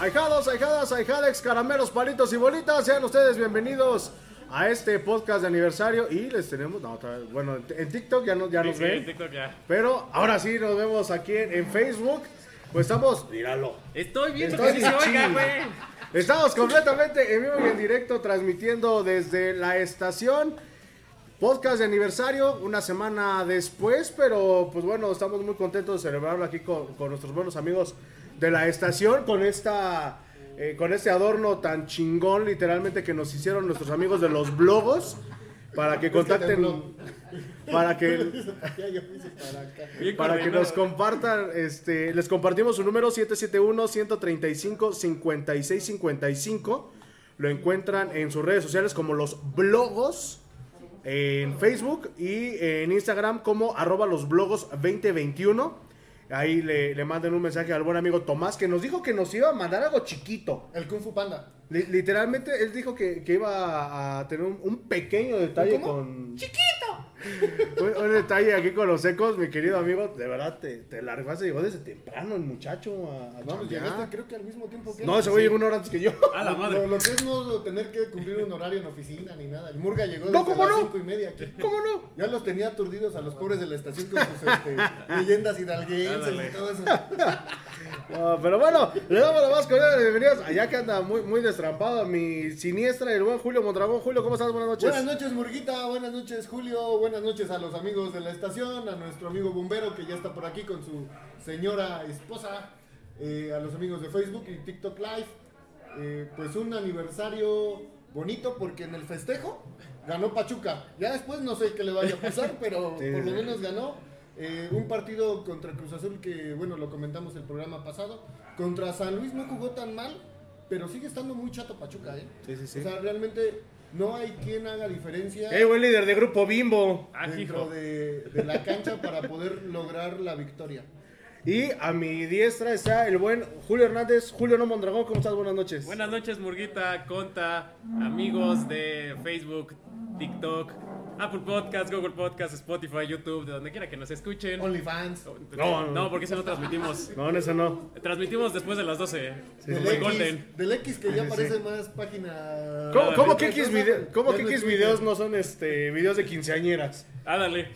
Ahijados, ahijadas, ahijalex, caramelos, palitos y bolitas, sean ustedes bienvenidos a este podcast de aniversario y les tenemos, no, bueno, en TikTok ya, no, ya nos Sí, ven, TikTok ya. pero ahora sí nos vemos aquí en, en Facebook, pues estamos, míralo, Estoy viendo Estoy que sí se oiga, güey. estamos completamente en vivo y en directo transmitiendo desde la estación. Podcast de aniversario, una semana después, pero pues bueno, estamos muy contentos de celebrarlo aquí con, con nuestros buenos amigos de la estación, con esta eh, con este adorno tan chingón, literalmente, que nos hicieron nuestros amigos de los blogos, para que contacten, para que, para que nos compartan, este, les compartimos su número 771-135-5655, lo encuentran en sus redes sociales como los blogos, en Facebook y en Instagram como arroba los blogos 2021. Ahí le, le manden un mensaje al buen amigo Tomás que nos dijo que nos iba a mandar algo chiquito. El Kung Fu Panda. Li- literalmente él dijo que, que iba a tener un, un pequeño detalle ¿Cómo? con... ¡Chiquito! Un, un detalle aquí con los secos, mi querido amigo. De verdad, te, te largaste, llegó desde temprano el muchacho a, a No, pues llegaste creo que al mismo tiempo que. No, ese güey llegó una hora antes que yo. A la Lo, madre. lo que es no tener que cumplir un horario en oficina ni nada. El Murga llegó No, desde ¿cómo las no? cinco y media aquí. ¿Cómo no? Ya los tenía aturdidos a los pobres de la estación con sus este, leyendas hidalguenses y todo eso. No, pero bueno, le damos la más cordial de bienvenidas. Allá que anda muy, muy destrampado mi siniestra y el buen Julio Mondragón. Julio, ¿cómo estás? Buenas noches. Buenas noches, Murguita. Buenas noches, Julio. Buenas noches a los amigos de la estación, a nuestro amigo bombero que ya está por aquí con su señora esposa, eh, a los amigos de Facebook y TikTok Live. Eh, pues un aniversario bonito porque en el festejo ganó Pachuca. Ya después no sé qué le vaya a pasar, pero Sí, por lo menos ganó. Eh, un partido contra Cruz Azul que, bueno, lo comentamos el programa pasado. Contra San Luis no jugó tan mal, pero sigue estando muy chato Pachuca, ¿eh? Sí, sí, sí. O sea, realmente no hay quien haga diferencia ¡Eh, buen líder de grupo Bimbo! Ah, dentro de, de la cancha para poder lograr la victoria. Y a mi diestra está el buen Julio Hernández. Julio No Mondragón, ¿cómo estás? Buenas noches. Buenas noches, Murguita, Conta, amigos de Facebook, TikTok, Apple Podcast, Google Podcast, Spotify, YouTube, de donde quiera que nos escuchen. OnlyFans. No, No, no. porque ese no transmitimos. No, en eso no. Transmitimos después de las 12. Sí, Del X, Golden. del X que ya Sí. parece más página. ¿Cómo, Ah, cómo que X, sí, vide- cómo que X videos no son este videos de quinceañeras? Ándale.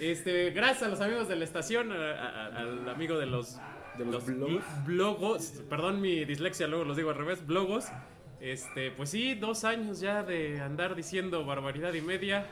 Este, gracias a los amigos de la estación, a- a- al amigo de los, De los bl- blogos. blogos, perdón mi dislexia, luego los digo al revés, blogos. Este, pues sí, dos años ya de andar diciendo barbaridad y media.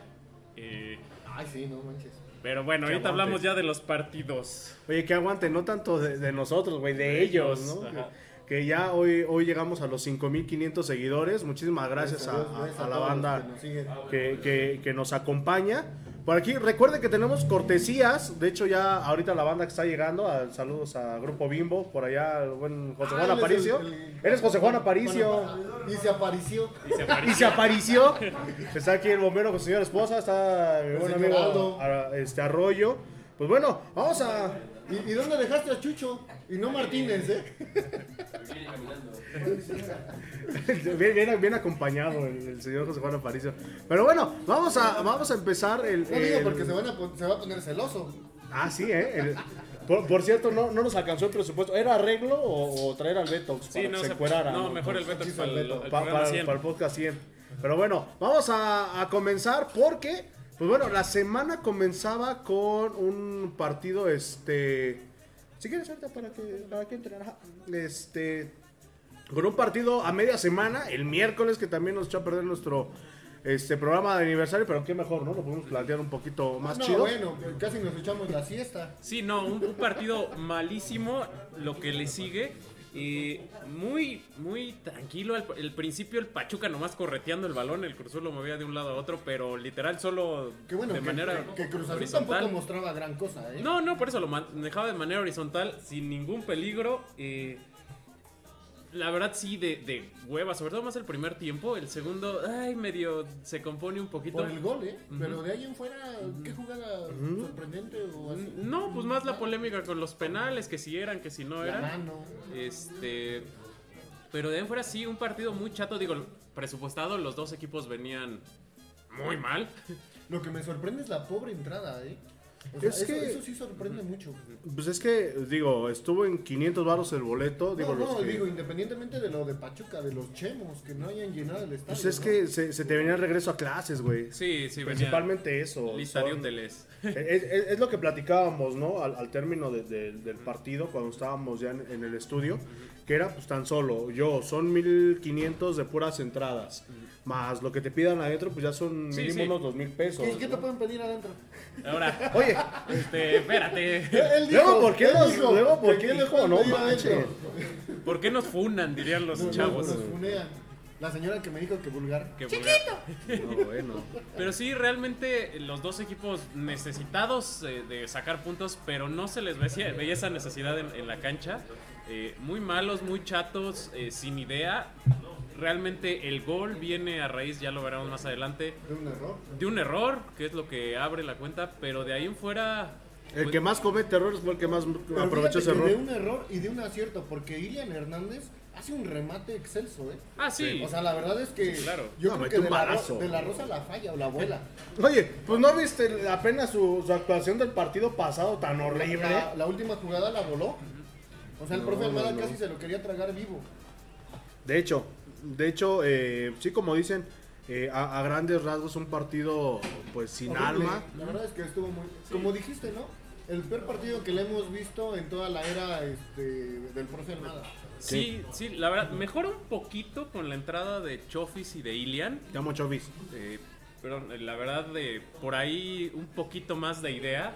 Eh, Ay, sí, no manches. pero bueno, Que ahorita aguante. hablamos ya de los partidos. Oye, que aguante, no tanto de, de nosotros, güey, de, De ellos, ellos, ¿no? ajá. Que, que ya hoy, hoy llegamos a los 5500 seguidores. Muchísimas gracias a, la banda que nos siguen. que, que- que nos acompaña. Por aquí, recuerden que tenemos cortesías. De hecho, ya ahorita la banda que está llegando. a- saludos a Grupo Bimbo. Por allá, el buen José Juan Ah, Aparicio. el- el- Eres José Juan Aparicio. Y se apareció. Y se Y apareció. se apareció. Está aquí el bombero con su señora esposa. Está mi El buen amigo a- este, Arroyo. Pues bueno, vamos a. ¿Y, y dónde dejaste a Chucho? Y no Martínez, ¿eh? Bien, bien- bien acompañado el, el señor José Juan Aparicio. Pero bueno, vamos a, vamos a empezar el. No digo el- porque se, van a, pon- se va a poner celoso. Ah, sí, ¿eh? El- por, por cierto, no, no nos alcanzó el presupuesto. ¿Era arreglo o, o traer al Betox Sí, para no, que se se- encuerara? no, mejor el Beto Sí, para el, el Beto. el Pa- programa para, 100. para el podcast 100. Pero bueno, vamos a, a comenzar porque, Pues bueno, la semana comenzaba con un partido, este... Si quieres ahorita para que, para que entren, ajá. Este... Con un partido a media semana, el miércoles, que también nos echó a perder nuestro este programa de aniversario, pero qué mejor, ¿no? Lo podemos plantear un poquito más no, chido. bueno, casi nos echamos la siesta. Sí, no, un, un partido malísimo, lo que le sigue. Y muy, muy tranquilo. Al el principio el Pachuca nomás correteando el balón, el Cruz Azul lo movía de un lado a otro, pero literal solo Qué bueno de que, manera que Cruz Azul horizontal. tampoco mostraba gran cosa, ¿eh? No, no, por eso lo manejaba de manera horizontal, sin ningún peligro. eh, la verdad sí, de, de hueva, sobre todo más el primer tiempo. El segundo, ay, medio se compone un poquito. Por el gol, ¿eh? Pero de ahí en fuera, ¿qué jugada sorprendente o así? No, pues más la polémica con los penales, que si eran, que si no La eran. mano. Este. Pero de ahí en fuera sí, un partido muy chato. Digo, presupuestado, los dos equipos venían muy mal. Lo que me sorprende es la pobre entrada, ¿eh? O sea, Es eso, que- eso sí sorprende mucho. Pues es que, digo, estuvo en 500 baros el boleto. Digo, no, los que- digo, independientemente de lo de Pachuca, de los chemos, que no hayan llenado el estadio. Pues es ¿no? que se, se te venía el regreso a clases, güey. Sí, sí, venía Principalmente eso. lista de son- hoteles. Es, es- es lo que platicábamos, ¿no? Al, al término de- de- del partido, cuando estábamos ya en, en el estudio, que era pues tan solo, yo, son 1500 de puras entradas, más lo que te pidan adentro, pues ya son Sí, mínimo sí. unos 2000 pesos. ¿Qué, qué te ¿no? pueden pedir adentro? Ahora, Oye, este, espérate. Él Luego, ¿por qué él nos- dijo luego, ¿por que qué le dijo? No manches. ¿Por qué nos funan? Dirían los No, no, chavos. nos funean. La señora que me dijo que vulgar. Qué vulgar. no, bueno. Pero sí, realmente los dos equipos necesitados eh, de sacar puntos, pero no se les veía, veía esa necesidad en, en la cancha. Eh, muy malos, muy chatos, eh, sin idea. Realmente el gol viene a raíz, ya lo veremos más adelante, De un error. de un error, que es lo que abre la cuenta, pero de ahí en fuera... El pues, que más comete errores fue el que más aprovechó ese error. de un error y de un acierto, porque Ilian Hernández hace un remate excelso, ¿eh? Ah, sí. O sea, la verdad es que Sí, claro. yo No, creo que de la, de Rosa la falla o la abuela. Oye, pues no viste apenas su, su actuación del partido pasado tan horrible. La, la última jugada la voló. O sea, el No, profe Almada no, no. casi se lo quería tragar vivo. De hecho, de hecho, eh, sí como dicen, eh, a, a grandes rasgos un partido pues sin Horrible. alma. La verdad es que estuvo muy... Como dijiste, ¿no? El peor partido que le hemos visto en toda la era este, del profe Almada. Sí, sí, la verdad, mejora un poquito con la entrada de Chofis y de Ilian. Te amo, Chovis. Eh, pero la verdad, de por ahí un poquito más de idea,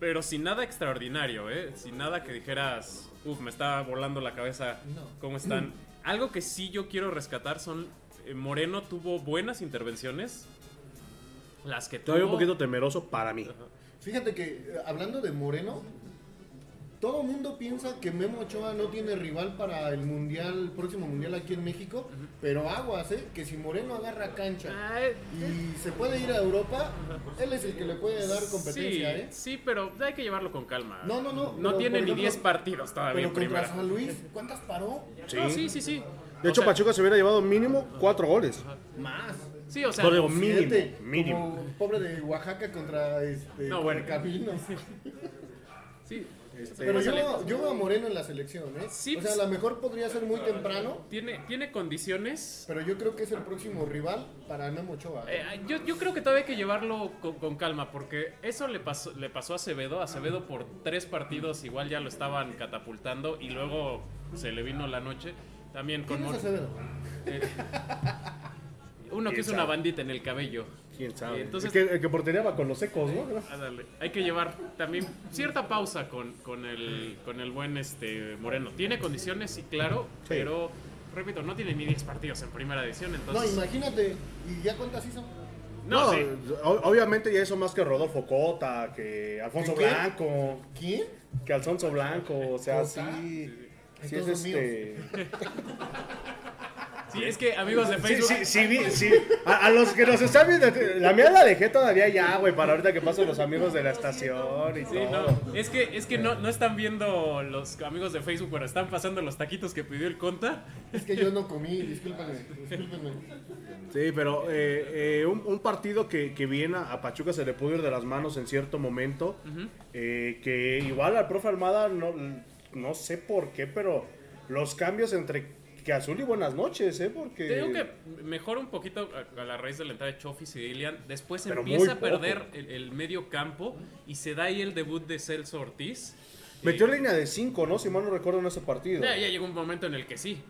pero sin nada extraordinario, ¿eh? Sin nada que dijeras, me está volando la cabeza, No. ¿cómo están? Algo que sí yo quiero rescatar son, eh, Moreno tuvo buenas intervenciones, las que tuvo... Todavía un poquito temeroso para mí. Fíjate que, eh, hablando de Moreno, todo mundo piensa que Memo Ochoa no tiene rival para el mundial, el próximo mundial aquí en México, pero aguas, ¿eh? Que si Moreno agarra cancha y se puede ir a Europa, él es el que le puede dar competencia, sí, ¿eh? sí, pero hay que llevarlo con calma. No, no, no, No pero, tiene ni ejemplo, 10 partidos todavía Pero en contra primera. San Luis, ¿cuántas paró? Sí. No, sí, sí, sí. De O hecho, sea, Pachuca se hubiera llevado mínimo cuatro goles. Más. Sí, o sea, No, digo, mínimo, Siete, mínimo. Como pobre de Oaxaca contra este No, bueno. Sí. Pero Pásale. yo, yo veo a Moreno en la selección, ¿eh? Sí, o sea, a pues- lo mejor podría ser muy temprano, Tiene, tiene condiciones. pero yo creo que es el próximo rival para Memo Ochoa. Eh, yo, yo creo que todavía hay que llevarlo con, con calma, porque eso le pasó, le pasó a Acevedo. Acevedo por tres partidos igual ya lo estaban catapultando y luego se le vino la noche. También con ¿Quién es Acevedo? uno que ¿Quién es una bandita en el cabello. Quién sabe. Entonces- el, que, el que portereaba con los secos, ¿no? Ándale. Hay que llevar también cierta pausa con, con, el, con el buen este Moreno. Tiene condiciones, sí, claro, pero repito, no tiene ni 10 partidos en primera edición, No, imagínate. ¿Y ya cuántas hizo? No, sí. o- obviamente ya eso más que Rodolfo Cota, que Alfonso. Blanco, ¿Quién? que Alfonso Blanco, o sea, Cota. sí. Sí, es este. Sí, es que amigos de Facebook... sí, sí, vi- sí. A, a los que nos están viendo, la mía la dejé todavía ya, güey, para ahorita que pasen los amigos de la estación y Sí, todo. no, es que, es que no, no están viendo los amigos de Facebook, pero están pasando los taquitos que pidió el Conta. Es que yo no comí, discúlpame, discúlpeme. Sí, pero eh, eh, un, un partido que, que bien a, a Pachuca se le pudo ir de las manos en cierto momento. eh, que igual al profe Almada, no, no sé por qué, pero los cambios entre que azul y buenas noches, ¿eh? Porque... Te digo que mejora un poquito a, a la raíz de la entrada de Chofis y de Ilian. Después Pero empieza a perder el, el medio campo y se da ahí el debut de Celso Ortiz. Metió Eh, línea de 5, ¿no? Si mal no recuerdo en ese partido. ya, ya llegó un momento en el que sí.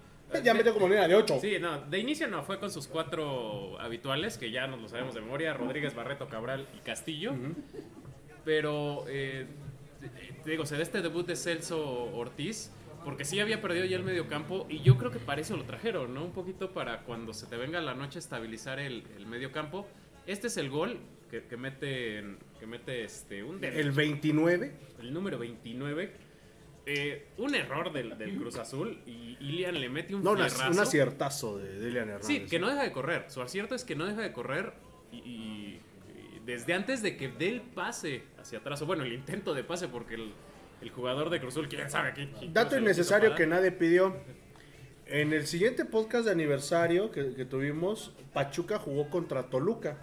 Ya metió como línea de 8. Sí, no, de inicio no, fue con sus cuatro habituales, que ya nos lo sabemos de memoria, Rodríguez, Barreto, Cabral y Castillo. Pero, eh, te- te digo, se da este debut de Celso Ortiz, porque sí había perdido ya el medio campo, y yo creo que para eso lo trajeron, ¿no? Un poquito para cuando se te venga la noche estabilizar el, el medio campo. Este es el gol que, que mete, que mete este, un El 29. el número 29. Eh, un error del, del Cruz Azul y Ilian le mete un No, fierrazo. un aciertazo de Delian Hernández. Sí, que no deja de correr. Su acierto es que no deja de correr y, y- y desde antes de que dé el pase hacia atrás, o bueno, el intento de pase, porque el, el jugador de Cruzul, quién sabe qué. Dato innecesario que nadie pidió. En el siguiente podcast de aniversario que, que tuvimos, Pachuca jugó contra Toluca.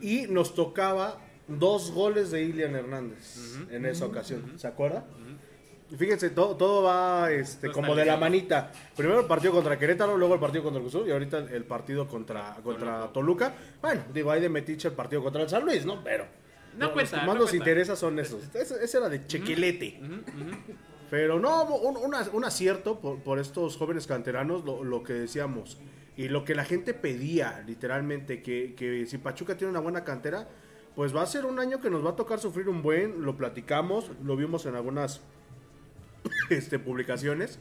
Y nos tocaba dos goles de Ilian Hernández en esa ocasión. ¿Se acuerda? Fíjense, todo, todo va este, como de la manita. Primero el partido contra Querétaro, luego el partido contra el Cruz Azul y ahorita el, partido contra, contra Toluca. Bueno, digo, hay de metiche el partido contra el San Luis, ¿no? Pero No los cuenta, que no más nos interesa son esos. Ese, era de chequelete. Pero no, un, una- un acierto por, por estos jóvenes canteranos, lo, lo que decíamos. Y lo que la gente pedía, literalmente, que, que si Pachuca tiene una buena cantera, pues va a ser un año que nos va a tocar sufrir un buen, lo platicamos, lo vimos en algunas este, publicaciones.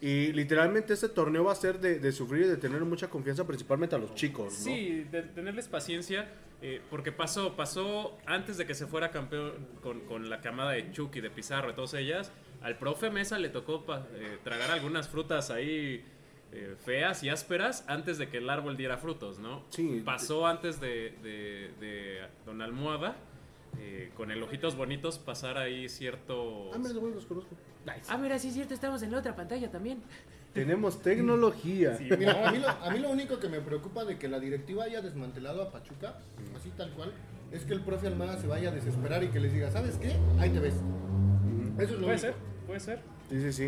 Y literalmente este torneo va a ser de, de sufrir y de tener mucha confianza, principalmente a los chicos, ¿no? Sí, de tenerles paciencia, eh, porque pasó, pasó antes de que se fuera campeón con, con la camada de Chucky, de Pizarro, de todas ellas. Al profe Mesa le tocó pa- eh, tragar algunas frutas ahí eh, feas y ásperas antes de que el árbol diera frutos, ¿no? Sí. Pasó antes de, de, de Don Almohada, eh, con el Ojitos Bonitos, pasar ahí cierto... Ah, mira, los conozco. Ah, mira, sí es cierto, estamos en la otra pantalla también. Tenemos tecnología. Mira, a mí, lo, a mí lo único que me preocupa de que la directiva haya desmantelado a Pachuca, así tal cual, es que el profe Almada se vaya a desesperar y que les diga, ¿sabes qué? Ahí te ves. Eso es lo Puede único. ser, puede ser. Sí, sí, sí.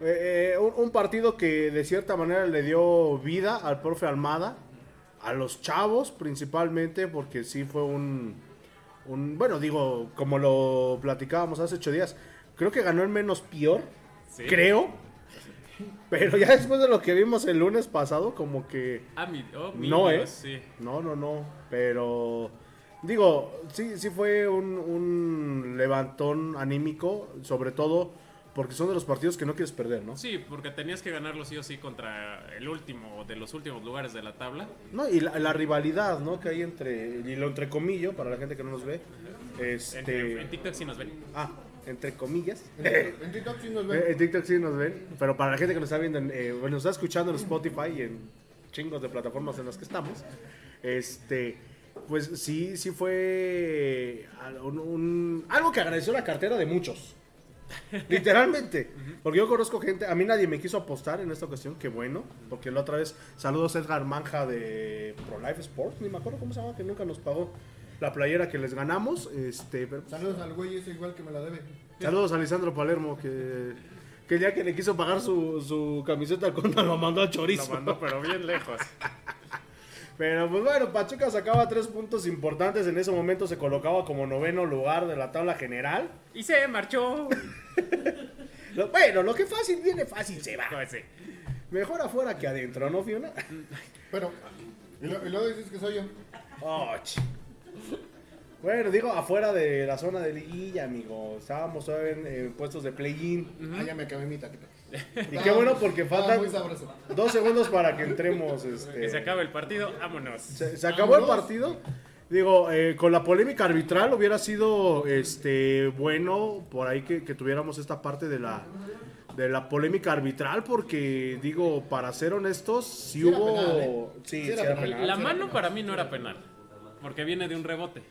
Eh, eh, un, un partido que de cierta manera le dio vida al profe Almada, a los chavos principalmente, porque sí fue un, un- bueno, digo, como lo platicábamos hace ocho días, creo que ganó el menos peor, Sí. creo, pero ya después de lo que vimos el lunes pasado, como que Ah, mi, oh, no, ¿eh? Dios, sí. No, no, no, pero digo, sí, sí fue un, un levantón anímico, sobre todo porque son de los partidos que no quieres perder, ¿no? Sí, porque tenías que ganarlo sí o sí contra el último de los últimos lugares de la tabla. No, y la, la rivalidad, ¿no? Que hay entre, y lo entre comillas, para la gente que no nos ve, En, este... en TikTok sí nos ven. Ah, entre comillas. En, TikTok sí nos ven. En TikTok sí nos ven, pero para la gente que nos está viendo, en, eh, bueno, nos está escuchando en Spotify y en chingos de plataformas en las que estamos, este, pues sí, sí fue al- un- un- algo que agradeció la cartera de muchos. Literalmente, porque yo conozco gente, a mí nadie me quiso apostar en esta ocasión, qué bueno, porque la otra vez, saludos a Edgar Manja de Pro Life Sports, ni me acuerdo cómo se llama, que nunca nos pagó la playera que les ganamos, este, pero Saludos al güey ese igual que me la debe. Saludos a Lisandro Palermo, que, que el día que le quiso pagar su, su camiseta al Conta lo mandó a Lo chorizo. mandó, pero bien lejos. Pero pues bueno, Pachuca sacaba tres puntos importantes. En ese momento se colocaba como noveno lugar de la tabla general. Y se marchó. Lo- bueno, lo que fácil viene fácil se va. Pues sí. Mejor afuera que adentro, ¿no, Fiona? Pero, y, lo- y luego dices que soy yo. Oh, bueno, digo afuera de la zona de liguilla, amigo. Estábamos todavía en, en puestos de play-in. Ah, ya me acabé mi taquita. Y qué bueno porque faltan muy sabroso. dos segundos para que entremos. Este, Que se acabe el partido, vámonos. Se, se acabó el Vámonos. partido. Digo, eh, con la polémica arbitral hubiera sido este bueno por ahí que, que tuviéramos esta parte de la de la polémica arbitral porque digo, para ser honestos, sí, Sí era hubo penal, ¿eh? sí, Sí era sí era penal. penal. La mano para mí no era penal. Porque viene de un rebote.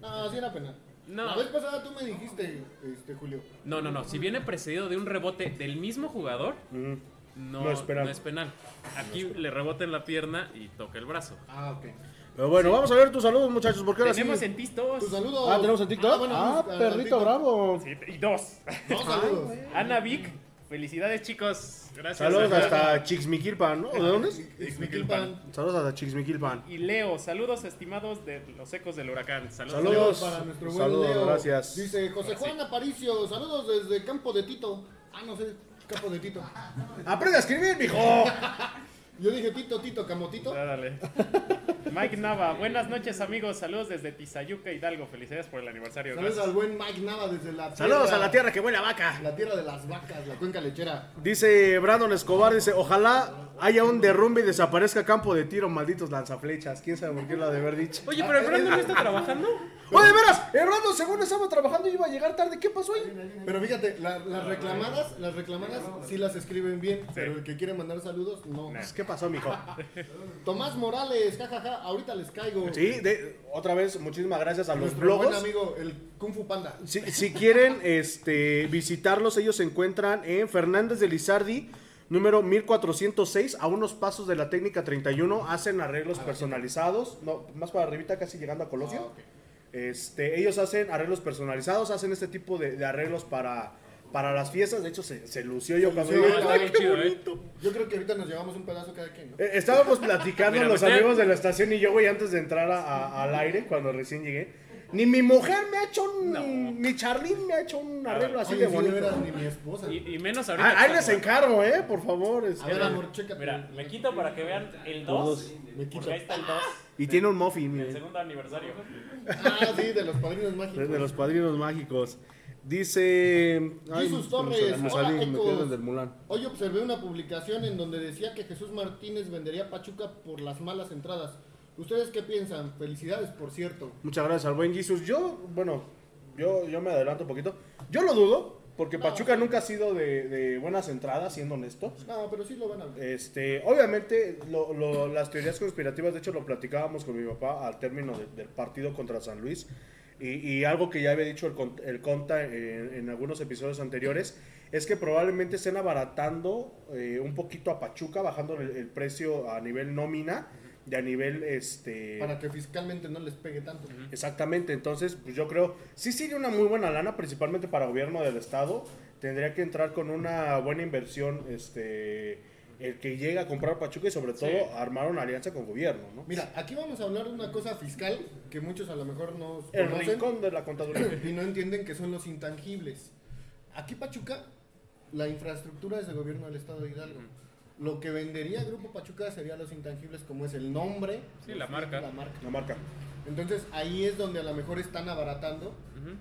No, sí era penal. No. La vez pasada tú me dijiste, este, Julio. No, no, no. Si viene precedido de un rebote del mismo jugador, Ujú. no, No es penal. no es penal. Aquí le rebota en la pierna y toca el brazo. Ah, ok. Pero bueno, vamos a ver tus saludos, muchachos, porque ahora Tenemos sí. en tistos. Tus saludos. Ah, tenemos en TikTok. Ah, bueno, vamos a- al perrito bravo. Sí, y dos. Dos saludos. Ana Vic, Felicidades, chicos. Gracias. Saludos a- hasta Chixmiquilpan, ¿no? ¿De dónde es? Ixmiquilpan. Saludos hasta Chixmiquilpan. Y Leo, saludos estimados de los ecos del huracán. Saludos. Saludos. Saludos para nuestro buen Saludos, Leo. gracias. Dice José Juan Aparicio, saludos desde Campo de Tito. Ah, no sé, Campo de Tito. Aprende a escribir, mijo. Yo dije Tito, Tito, Camotito. Dale. Mike Nava, buenas noches amigos, saludos desde Tizayuca, Hidalgo, felicidades por el aniversario. Saludos Gracias. al buen Mike Nava desde la Saludos a la tierra que huele a vaca. La tierra de las vacas, la cuenca lechera. Dice Brandon Escobar, dice, ojalá haya un derrumbe y desaparezca campo de tiro, malditos lanzaflechas. ¿Quién sabe por qué lo ha de haber dicho? Oye, pero el Brandon no está trabajando. Oye, de veras, el Brandon según estaba trabajando y iba a llegar tarde. ¿Qué pasó ahí? Pero fíjate, la- las reclamadas, las reclamadas sí las escriben bien, pero el que quiere mandar saludos, no. Pues, ¿Qué pasó, mijo? Tomás Morales, jajaja, ahorita les caigo. Sí, de- otra vez, muchísimas gracias a los Nuestro buen blogos. amigo, el Kung Fu Panda. Si, si quieren este, visitarlos, ellos se encuentran en Fernández de Lizardi, número 1406, a unos pasos de la técnica 31. Hacen arreglos personalizados, no, más para arribita, casi llegando a Colosio. Ah, ok. este, ellos hacen arreglos personalizados, hacen este tipo de, de arreglos para, para las fiestas. De hecho, se, se lució yo cuando lució, vi, está ¡Ay, bien qué chido, ¿eh? Yo creo que ahorita nos llevamos un pedazo cada quien, ¿no? Eh, Estábamos platicando Mira, los amigos de la estación y yo, güey, antes de entrar a- a- al aire, cuando recién llegué. Ni mi mujer me ha hecho un. Ni Charlene me ha hecho un arreglo así Oye, de sí, bonito. veras, ni mi esposa. Y, y menos ahorita. Ah, que ahí les encargo, eh, por favor. este. A ver, amor, chécate. Mira, me quito para que vean el Todos. 2. Me quito. Porque ahí está el 2. Y tiene un muffin, El miren, segundo aniversario. Ah, sí, de los padrinos mágicos. de los padrinos mágicos. Dice. Jesus Torres, me hola, salí, me Ecos. quedé desde el Mulan. Hoy observé una publicación en donde decía que Jesús Martínez vendería Pachuca por las malas entradas. ¿Ustedes qué piensan? Felicidades, por cierto. Muchas gracias al buen Jesus. Yo, bueno, yo, yo me adelanto un poquito. Yo lo dudo, porque No, Pachuca sí. nunca ha sido de, de buenas entradas, siendo honesto. No, pero sí lo van a ver. Este, obviamente, lo- lo- las teorías conspirativas, de hecho, lo platicábamos con mi papá al término de- del partido contra San Luis. Y, y algo que ya había dicho el, Con- el Conta en, en algunos episodios anteriores, es que probablemente estén abaratando eh, un poquito a Pachuca, bajando el, el precio a nivel nómina y a nivel este Para que fiscalmente no les pegue tanto. Exactamente, entonces pues yo creo, sí sería una muy buena lana, principalmente para gobierno del estado, tendría que entrar con una buena inversión, este, el que llega a comprar Pachuca y sobre todo Sí. armar una alianza con gobierno, ¿no? Mira, aquí vamos a hablar de una cosa fiscal que muchos a lo mejor no El conocen rincón de la contaduría. y no entienden que son los intangibles. Aquí Pachuca, la infraestructura es del gobierno del estado de Hidalgo. Lo que vendería Grupo Pachuca sería los intangibles como es el nombre, Sí, la marca. la marca. La marca. Entonces ahí es donde a lo mejor están abaratando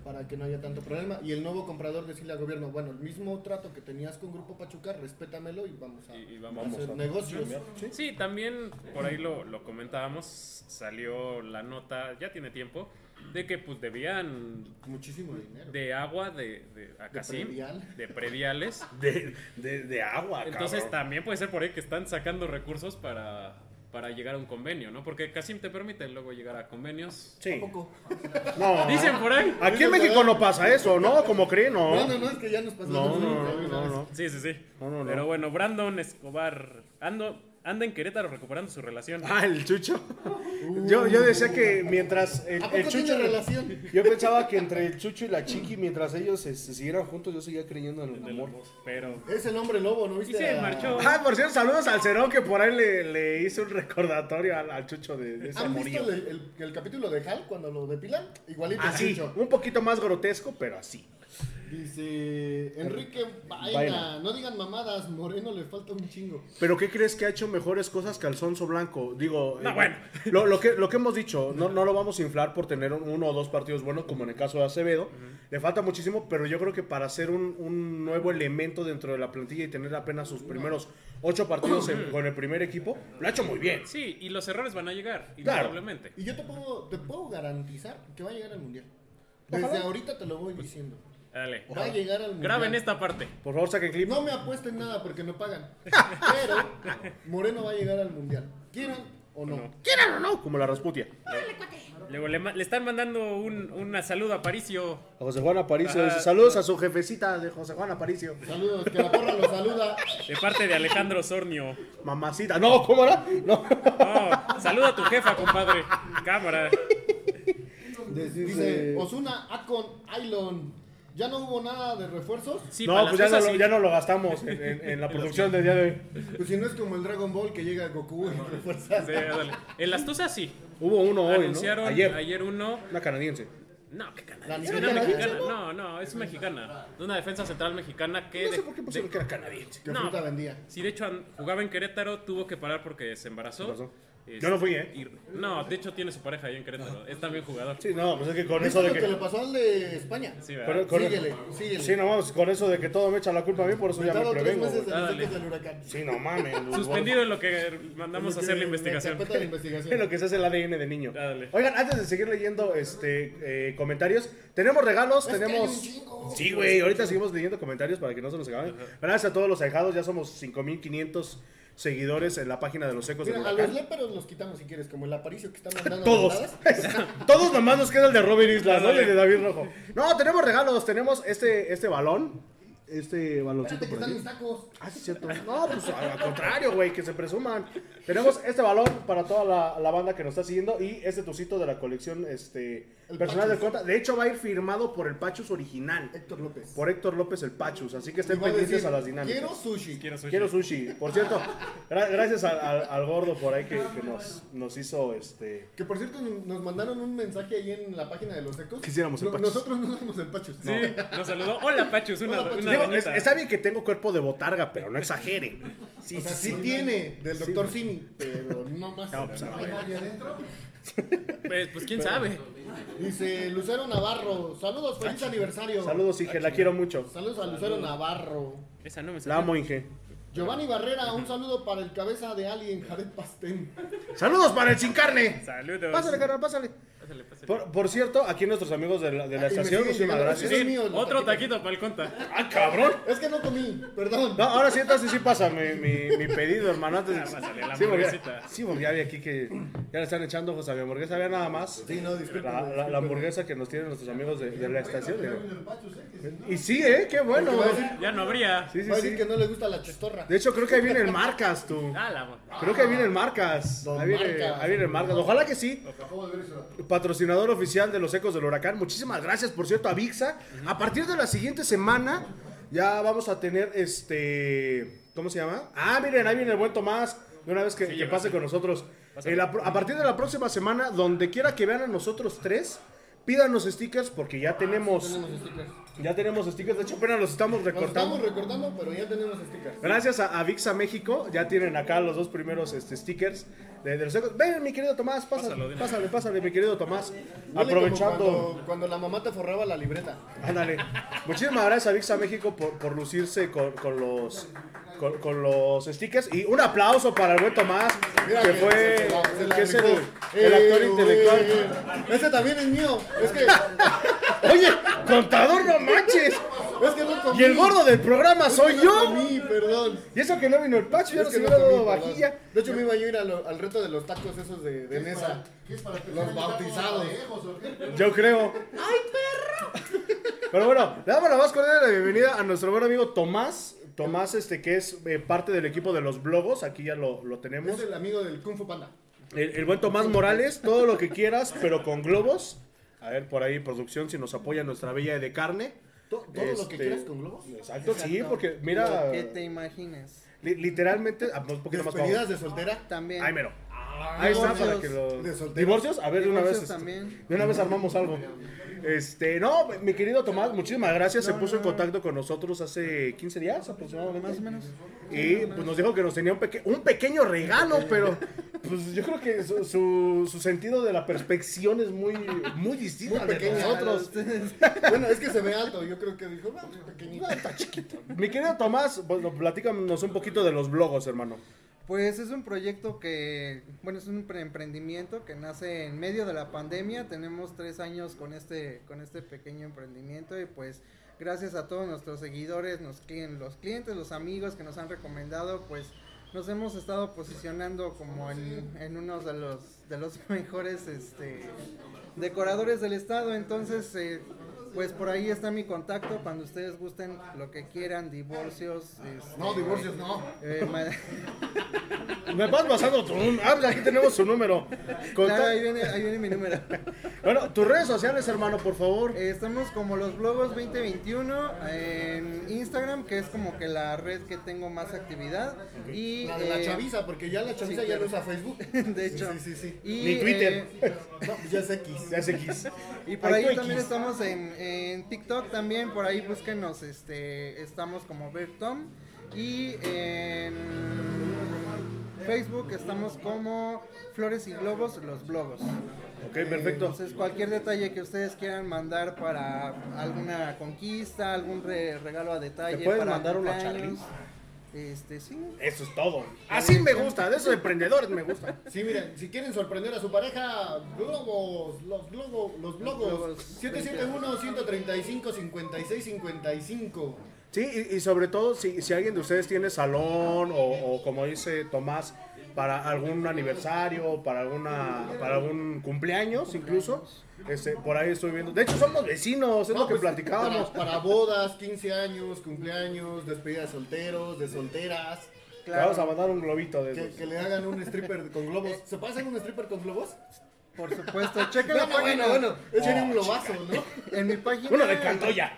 para que no haya tanto problema. Y el nuevo comprador decirle al gobierno, bueno, el mismo trato que tenías con Grupo Pachuca, respétamelo y vamos a, Y- y a vamos hacer a negocios. Sí. Sí, también por ahí lo, lo comentábamos, salió la nota, ya tiene tiempo, de que pues debían Muchísimo dinero. de agua de, de a Casim, predial. de prediales. De, de, de agua, Entonces cabrón. también puede ser por ahí que están sacando recursos para, para llegar a un convenio, ¿no? Porque Casim te permite luego llegar a convenios. Sí. Tampoco. No. Dicen por ahí. Aquí en México no pasa eso, ¿no? Como creen, no. No, no, no, es que ya nos pasamos. No, no, de no, no, no. Sí, sí, sí. No, no, no. Pero bueno, Brandon Escobar ando, anda en Querétaro recuperando su relación. Ah, el chucho. Yo, yo decía que mientras el, ¿A poco el chucho. tiene relación? Yo pensaba que entre el chucho y la chiqui, mientras ellos se, se siguieran juntos, yo seguía creyendo en el del- amor. Pero Es el hombre lobo, ¿no y viste? se marchó. Ah, por cierto, saludos al Cerón que por ahí le, le hice un recordatorio al, al chucho de, de ese ¿Han visto amorío. el, el- el capítulo de Hal cuando lo depilan? Igualito. Así, Chucho. un poquito más grotesco, pero así. Dice Enrique Baena, Baena. no digan mamadas, Moreno le falta un chingo. Pero ¿qué crees que ha hecho mejores cosas que Alfonso Blanco? Digo, No, eh, bueno. lo, lo que, lo que hemos dicho, no, no lo vamos a inflar por tener un- uno o dos partidos buenos, como en el caso de Acevedo. Le falta muchísimo, pero yo creo que para ser un, un nuevo elemento dentro de la plantilla y tener apenas sus primeros ocho partidos en- con el primer equipo, lo ha hecho muy bien. Sí, y los errores van a llegar, Claro. indudablemente. Y yo te puedo, te puedo garantizar que va a llegar al mundial. Desde Ojalá. ahorita te lo voy diciendo. Dale. Va a llegar al mundial. Graben esta parte. Por favor, saquen clip. No me apuesten nada porque me pagan. Pero Moreno va a llegar al mundial. ¿Quieran o no? ¿Quieran o no? Como la Rasputia. Luego le, ma- le están mandando un, una saludo a Paricio. A José Juan Aparicio. Ajá. dice, Saludos a su jefecita de José Juan Aparicio. Saludos, que la porra los saluda. De parte de Alejandro Sornio. Mamacita. No, ¿cómo era? No. No, saluda a tu jefa, compadre. Cámara. Dice Osuna Akon Ailon. ¿Ya no hubo nada de refuerzos? Sí, no, pues ya no, lo, sí. ya no lo gastamos en, en- en la producción del día de hoy. Pues si no es como el Dragon Ball que llega Goku y refuerza. Sí, dale. En las Tuzas sí. Hubo uno hoy, ¿no? Anunciaron Ayer. ayer. uno. Una canadiense. No, qué ¿La canadiense. Una canadiense, mexicana. No, no, es mexicana. De una defensa central mexicana que. No sé por qué pusieron de- que era canadiense. Que No. fruta vendía. Sí, de hecho jugaba en Querétaro, tuvo que parar porque se embarazó. Se embarazó. Este, Yo no fui, ¿eh? y- no, de hecho tiene su pareja ahí en Querétaro. Es también jugador. Sí, no, pues es que con ¿Viste eso de lo que le que... pasó al de España? Sí, ¿verdad? con- Síguele, síguele. Sí, no vamos, con eso de que todo me echa la culpa a mí, por eso ya me Vetado tres prevengo. meses de del huracán. Sí, no mames. Suspendido en lo que mandamos a hacer la investigación. investigación. lo que se hace el ADN de niño. Dale. Oigan, antes de seguir leyendo este eh, comentarios, tenemos regalos, Es que tenemos. hay un chingo. Sí, güey, ahorita seguimos leyendo comentarios para que no se nos acaben. Gracias a todos los ahijados, ya somos 5500 seguidores en la página de los ecos Mira, del a los huracán. léperos los quitamos si quieres, como el aparicio que está mandando Todos. Todos nomás nos queda el de Robert Islas, ¿no? Y el de David Rojo. No, tenemos regalos, tenemos este, este balón. Este baloncito Espérate que por están tacos. Ah, sí, es cierto. No, pues al al contrario, güey, que se presuman. Tenemos este balón para toda la, la banda que nos está siguiendo y este tucito de la colección este, El personal del. Conta. De hecho, va a ir firmado por el Pachus original. Héctor López. Por Héctor López el Pachus. Así que estén a pendientes decir, a las dinámicas. Quiero sushi. Quiero sushi. Quiero sushi. Por cierto, gra- gracias al, al- al gordo por ahí que, que nos, nos hizo este. Que por cierto nos mandaron un mensaje ahí en la página de los ecos. Quisiéramos el No, Pachus. Nosotros no somos el Pachus. Sí, nos saludó. Hola, Pachus. Una, Hola, Pachus. una Digo, es- doñita. está bien que tengo cuerpo de botarga, pero no exageren. Sí, O sea, sí, tiene del doctor. Simi, pero no más. No, pues, a ¿Hay ver. nadie adentro? Pues, pues quién sabe. Dice Lucero Navarro. Saludos, feliz aniversario. Saludos, Inge, la quiero mucho. Saludos a Lucero Navarro. Esa no me La salió. amo, Inge. Giovanni Barrera, un saludo para el cabeza de Alien, Jared Pastén. Saludos para el sin carne. Saludos. Pásale, carnal, pásale. Pásale, pásale. Por, por cierto, aquí nuestros amigos de la, de estación, muchísimas gracias. Sí, Sí, mío, los otro taquito para el conta. ¡Ah, cabrón! Es que no comí, perdón. No, ahora sí, entonces sí pasa mi, mi, mi pedido, hermano. Antes, Ah, pásale, la sí, porque, hamburguesita. sí, porque ya vi aquí que ya le están echando ojos a mi hamburguesa. Había nada más. Sí, no, disculpe. La, la- la hamburguesa que nos tienen nuestros amigos de, de la estación. Y sí, ¿eh? Qué bueno. Decir- Ya no habría. Sí, sí, Va a decir sí. que no le gusta la chistorra. De hecho, creo que ahí vienen marcas, tú. Ah, la Creo que ahí vienen marcas. Ahí viene, Marcas. ahí vienen marcas. Ojalá que sí. Patrocinador oficial de los Ecos del Huracán. Muchísimas gracias, por cierto, a VIXA. A partir de la siguiente semana ya vamos a tener este... ¿Cómo se llama? Ah, miren, ahí viene el buen Tomás. De una vez que, pase sí. con nosotros. A partir de la próxima semana, donde quiera que vean a nosotros tres, pídanos stickers porque ya tenemos... Tenemos stickers. Ya tenemos stickers. De hecho, apenas los estamos recortando. estamos recordando, pero ya tenemos stickers. Gracias a, a VIXA México, ya tienen acá los dos primeros este, stickers de, de los ecos. Ven, mi querido Tomás, pásale, Pásalo, dile. pásale, pásale, mi querido Tomás. Huele Aprovechando, como Cuando, cuando la mamá te forraba la libreta. ándale. Muchísimas gracias a VIXA México por, por lucirse con, con los con, con los stickers. Y un aplauso para el buen Tomás, Mira que que fue se la- se el la que es el, rifó. el Eh, actor eh, intelectual. eh, Ese también es mío. Es que, Oye, contador, no manches. es que no comí. Y el gordo del programa Es que soy no yo. comí, perdón. Y eso que no vino el Pacho, ya Es que no hubiera dado vajilla. De hecho, me iba yo a ir al reto de los tacos esos de, de Nesa. Los bautizados. Yo creo. ¡Ay, perro! Pero bueno, le damos la más cordial de la bienvenida a nuestro buen amigo Tomás. Tomás, este que es eh, parte del equipo de los blogos, aquí ya lo, lo tenemos. Es el amigo del Kung Fu Panda. El, el buen Tomás Morales, todo lo que quieras, pero con globos. A ver, por ahí, producción, si nos apoya nuestra bella de carne. To- Todo lo que Este, quieras con globos. Exacto, sí, porque mira, Que te imagines. li- literalmente, ah, un poquito más abajo. de soltera. También. Ahí mero. Ahí está para Divorcios. que lo. De solteros. ¿Divorcios? A ver, de una vez. Este, también. De una vez armamos algo. Este, no, mi querido Tomás, muchísimas gracias. Se puso en contacto con nosotros hace 15 días aproximadamente. Más o menos. Y pues nos dijo que nos tenía un, peque- un pequeño regalo, pero pues yo creo que su, su- su sentido de la perspección es muy, muy distinto Muy al de nosotros. Bueno, es que se ve alto. Yo creo que dijo, no, pequeñito. Está chiquito. Mi querido Tomás, bueno, platícanos un poquito de los blogos, hermano. Pues es un proyecto que, bueno, es un pre- emprendimiento que nace en medio de la pandemia. Tenemos tres años con este, con este pequeño emprendimiento y pues gracias a todos nuestros seguidores, los clientes, los amigos que nos han recomendado, pues nos hemos estado posicionando como en, en uno de los, de los mejores este, decoradores del estado. Entonces, eh, pues por ahí está mi contacto cuando ustedes gusten lo que quieran, divorcios. este, No, divorcios no. eh, Me vas pasando tu número. Ah, pues aquí tenemos su número. Conta- Claro, ahí viene, ahí viene mi número. Bueno, tus redes sociales, hermano, por favor. Eh, Estamos como los Blogos 2021 en Instagram, que es como que la red que tengo más actividad. Y, La de la eh, chaviza, porque ya la chaviza sí, ya no usa Facebook. De hecho. Sí, sí, sí. Y, Ni Twitter. No, ya es X. Ya es X. y por ahí también X. estamos en, en TikTok también, por ahí búsquenos, este, estamos como Bertom. Y en Facebook estamos como Flores y Globos, los blogos. Ok, perfecto. Entonces, cualquier detalle que ustedes quieran mandar para alguna conquista, algún re- regalo a detalle. ¿Te puedes para mandar una cumpleaños, Este, sí. Eso es todo. Así me gusta, de esos emprendedores me gusta. Sí, miren, si quieren sorprender a su pareja, globos, los globos, los Globos. globos. 771-135-5655. Sí, y, y sobre todo si, si alguien de ustedes tiene salón o, o como dice Tomás, para algún aniversario, para alguna para algún cumpleaños incluso, este, por ahí estoy viendo. De hecho somos vecinos, es No, lo que pues, platicábamos. Para, para bodas, 15 años, cumpleaños, despedida de solteros, de solteras. Te Vamos a mandar un globito de Que, esos. que le hagan un stripper con globos. ¿Se puede hacer un stripper con globos? Por supuesto, chequen la No, página. bueno, bueno, echen un globazo, ¿no? En mi página. Uno de Cantoya.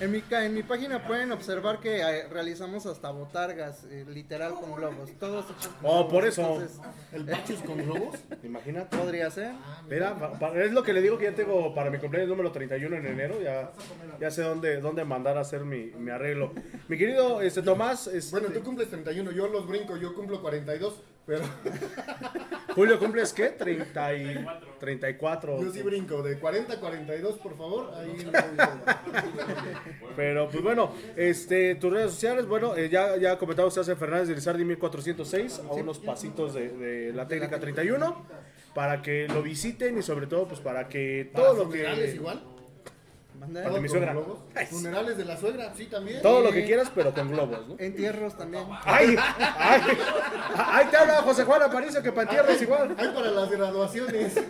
En mi, ca- en mi página pueden observar que eh, realizamos hasta botargas, eh, literal con globos. Todos hechos con Oh, globos, por eso. entonces, El pachus con globos. Imagínate. podría ser. Mira, pa- pa- es lo que le digo que ya tengo para mi cumpleaños número 31 en enero, ya, ya sé dónde, dónde mandar a hacer mi, mi arreglo. Mi querido este, Tomás, este, Bueno, tú cumples 31, yo los brinco, yo cumplo 42, pero Julio, ¿cumples qué? 30 y 34. yo sí brinco. De 40 a 42, por favor, ahí no voy. Pero pues bueno, este, tus redes sociales, bueno, eh, ya, ya comentaba usted hace Fernández de Lizardi 1406, a unos pasitos de, de la técnica 31, para que lo visiten y sobre todo pues para que todo Para lo que... igual. Manda. de mi con suegra. globos. Funerales de la suegra, sí, también. Todo lo que quieras, pero con globos, ¿no? Entierros también. ¡Ay! ¡Ay! ¡Ahí te habla José Juan Aparicio que para entierros igual! Hay para las graduaciones.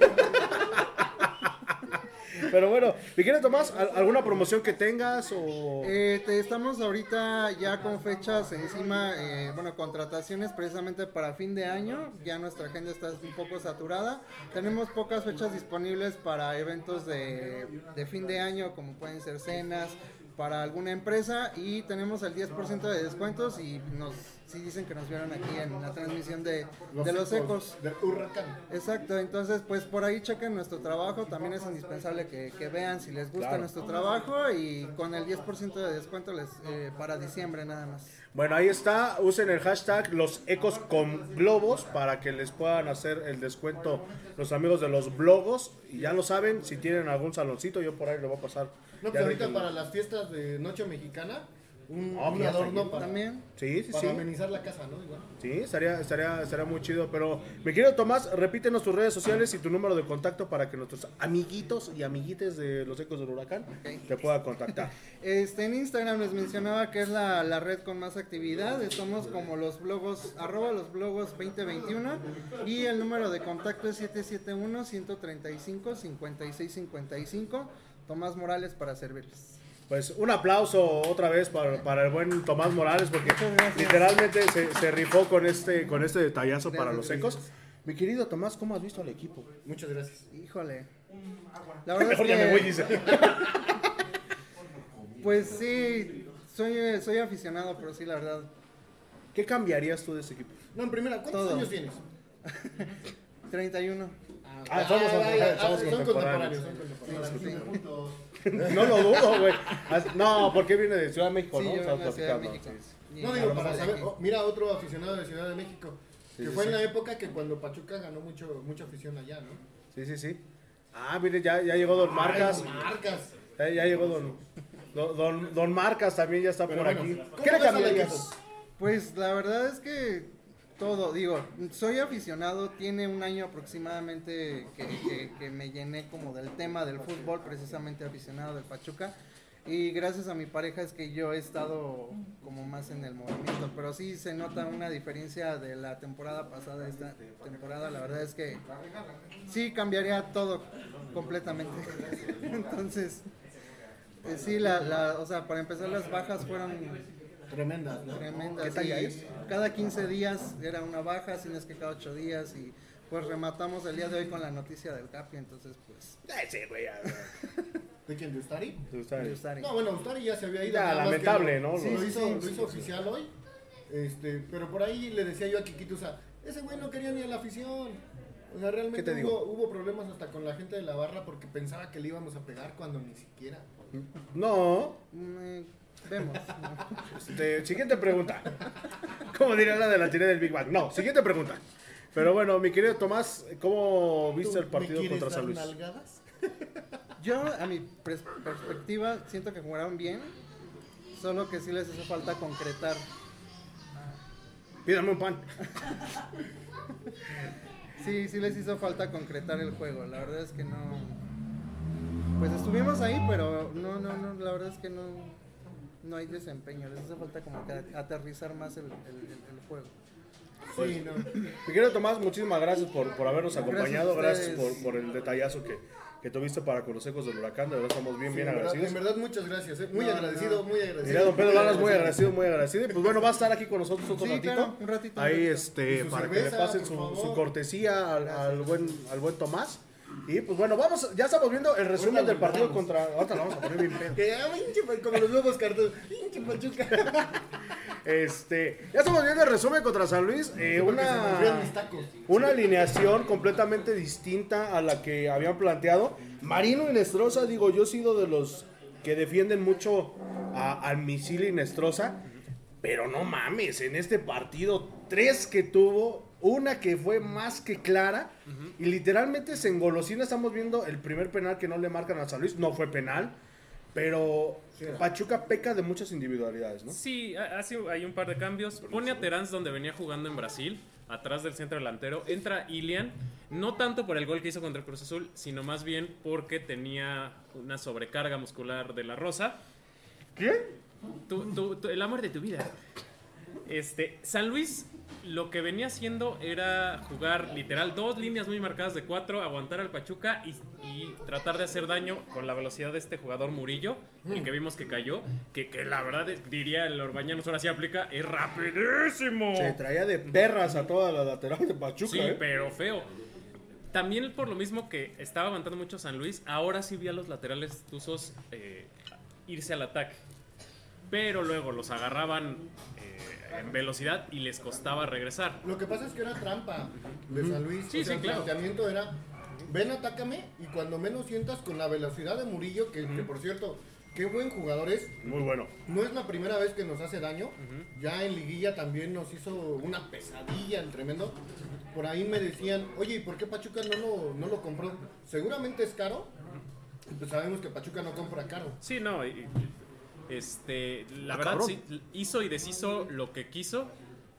Pero bueno, ¿me quieres Tomás? ¿al- ¿Alguna promoción que tengas o...? Eh, te- estamos ahorita ya con fechas encima, eh, bueno, contrataciones precisamente para fin de año. Ya nuestra agenda está un poco saturada. Tenemos pocas fechas disponibles para eventos de fin de año, como pueden ser cenas, para alguna empresa. Y tenemos el 10% de descuentos y nos sí dicen que nos vieron aquí en la transmisión de de los ecos. Del huracán. Exacto, entonces pues por ahí chequen nuestro trabajo, también es indispensable que, que vean si les gusta Claro. nuestro trabajo y con el 10% de descuento les eh, para diciembre nada más. Bueno, ahí está, usen el hashtag los ecos con globos para que les puedan hacer el descuento los amigos de los blogos. Y ya lo saben, si tienen algún saloncito, yo por ahí le voy a pasar. No, pues ahorita para las fiestas de Noche Mexicana, un, Ah, un adorno para, También Sí, sí, para sí. amenizar la casa, ¿no? Igual. Sí, estaría, estaría, estaría muy chido. Pero, mi querido Tomás, repítenos tus redes sociales y tu número de contacto para que nuestros amiguitos y amiguites de los ecos del huracán te puedan contactar. Este, en Instagram les mencionaba que es la, la red con más actividad. Estamos como los blogos, arroba los blogos 2021. Y el número de contacto es 771-135-5655. Tomás Morales para servirles. Pues un aplauso otra vez para, para el buen Tomás Morales porque literalmente se, se rifó con este, con este detallazo para los ecos. Mi querido Tomás, ¿cómo has visto al equipo? Muchas gracias. Híjole. La verdad es Mejor ya me que- voy, dice. Pues sí, soy, soy aficionado, pero sí, la verdad. ¿Qué cambiarías tú de ese equipo? No, en primera, ¿cuántos Todo. años tienes? 31. Ah, ah, contemporáneos, ah, estamos son contemporáneos. contemporáneos. son contemporáneos. No lo dudo, güey. No, porque viene de Ciudad de México, Sí, ¿no? yo Estabas vengo de Ciudad de platicando, México. sí. Y No digo para saber, oh, mira otro aficionado de Ciudad de México, que Sí, sí, fue en la época que cuando Pachuca ganó mucho mucha afición allá, ¿no? Sí, sí, sí. Ah, mire, ya, ya llegó Don Marcas. Ay, marcas. Ya, ya llegó Don, don, don, don Marcas también ya está Pero por bueno, aquí. ¿cómo ¿Qué le cambiarías? Pues la verdad es que todo, digo, soy aficionado, tiene un año aproximadamente que, que- me llené como del tema del fútbol, precisamente aficionado del Pachuca. Y gracias a mi pareja es que yo he estado como más en el movimiento, pero sí se nota una diferencia de la temporada pasada esta temporada. La verdad es que sí cambiaría todo completamente. Entonces, Eh, sí, la, la, o sea, para empezar las bajas fueron Tremendas, ¿no? tremendas. ¿Qué talla es? Cada 15 días era una baja, si no es que cada 8 días y pues rematamos el día de hoy con la noticia del Capi, entonces pues... Ese, güey, ya, ¿De quién? ¿De Ustari? bien. Ustari. No, bueno, Ustari ya se había ido. Ya, lamentable, lo- ¿no? Sí, lo Sí, hizo, sí, lo hizo sí, oficial hoy. Este, pero por ahí le decía yo a Kikitusa, ese güey no quería ni a la afición. O sea, ¿Qué realmente te hubo, digo? hubo problemas hasta con la gente de la barra porque pensaba que le íbamos a pegar cuando ni siquiera. No. Vemos. Este, siguiente pregunta. ¿Cómo diría la de la teoría del Big Bang? No, siguiente pregunta. Pero bueno, mi querido Tomás, ¿cómo viste ¿Tú el partido me contra San dar Luis? nalgadas? Yo, a mi pers- perspectiva, siento que jugaron bien, solo que sí les hizo falta concretar. Pídame un pan. Sí, sí les hizo falta concretar el juego. La verdad es que no. Pues estuvimos ahí, pero no, no, no. La verdad es que no, no hay desempeño. Les hace falta como que aterrizar más el, el- el- el juego. Sí, no. Mi querido Tomás, muchísimas gracias por, por habernos acompañado. Gracias Gracias, por, por el detallazo que, que tuviste para con los ecos del huracán. De verdad, estamos bien, Sí, bien agradecidos. En verdad, muchas gracias. eh. Muy No, agradecido, no. muy agradecido. Mira, don Pedro Lalas, muy agradecido. muy agradecido. Y pues bueno, va a estar aquí con nosotros otro Sí, ratito. claro, un ratito, un Ahí, ratito. este, para que cerveza, le pasen su, su cortesía al, al buen, al buen Tomás. Y pues bueno, vamos, ya estamos viendo el resumen del partido contra. Ahorita lo vamos a poner bien pedo. Pinche, pa- como los nuevos cartones. Pinche Pachuca. Este, ya estamos viendo el resumen contra San Luis. eh, una, una alineación completamente distinta a la que habían planteado. Marino Inestrosa, digo, yo he sido de los que defienden mucho a- al misil Inestrosa. Pero no mames, en este partido, tres que tuvo, una que fue más que clara. Y literalmente se engolosina. Estamos viendo el primer penal que no le marcan a San Luis. No fue penal. Pero Pachuca peca de muchas individualidades, ¿no? Sí, ha- hace, hay un par de cambios. Pone a Terán donde venía jugando en Brasil, atrás del centro delantero. Entra Ilian, no tanto por el gol que hizo contra el Cruz Azul, sino más bien porque tenía una sobrecarga muscular de la Rosa. ¿Quién? Tu- tu- tu- el amor de tu vida. Este, San Luis lo que venía haciendo era jugar literal dos líneas muy marcadas de cuatro, aguantar al Pachuca y, y tratar de hacer daño con la velocidad de este jugador Murillo, el que vimos que cayó, que, que la verdad es- diría el Orbañanos ahora sí aplica, es rapidísimo. Se traía de perras a toda la lateral de Pachuca. Sí, ¿eh? pero feo. También por lo mismo que estaba aguantando mucho San Luis, ahora sí vi a los laterales tuzos eh, irse al ataque. Pero luego los agarraban eh, en velocidad y les costaba regresar. Lo que pasa es que era trampa de San Luis. Sí, o sea, sí, el claro. planteamiento era, ven, atácame, y cuando menos sientas con la velocidad de Murillo, que, que, por cierto, qué buen jugador es, Muy bueno. no es la primera vez que nos hace daño, ya en liguilla también nos hizo una pesadilla el tremendo. Por ahí me decían, oye, ¿y por qué Pachuca no lo, no lo compró? Seguramente es caro, pues sabemos que Pachuca no compra caro. Sí, no. y- y- este, la Ah, verdad, cabrón. sí, hizo y deshizo lo que quiso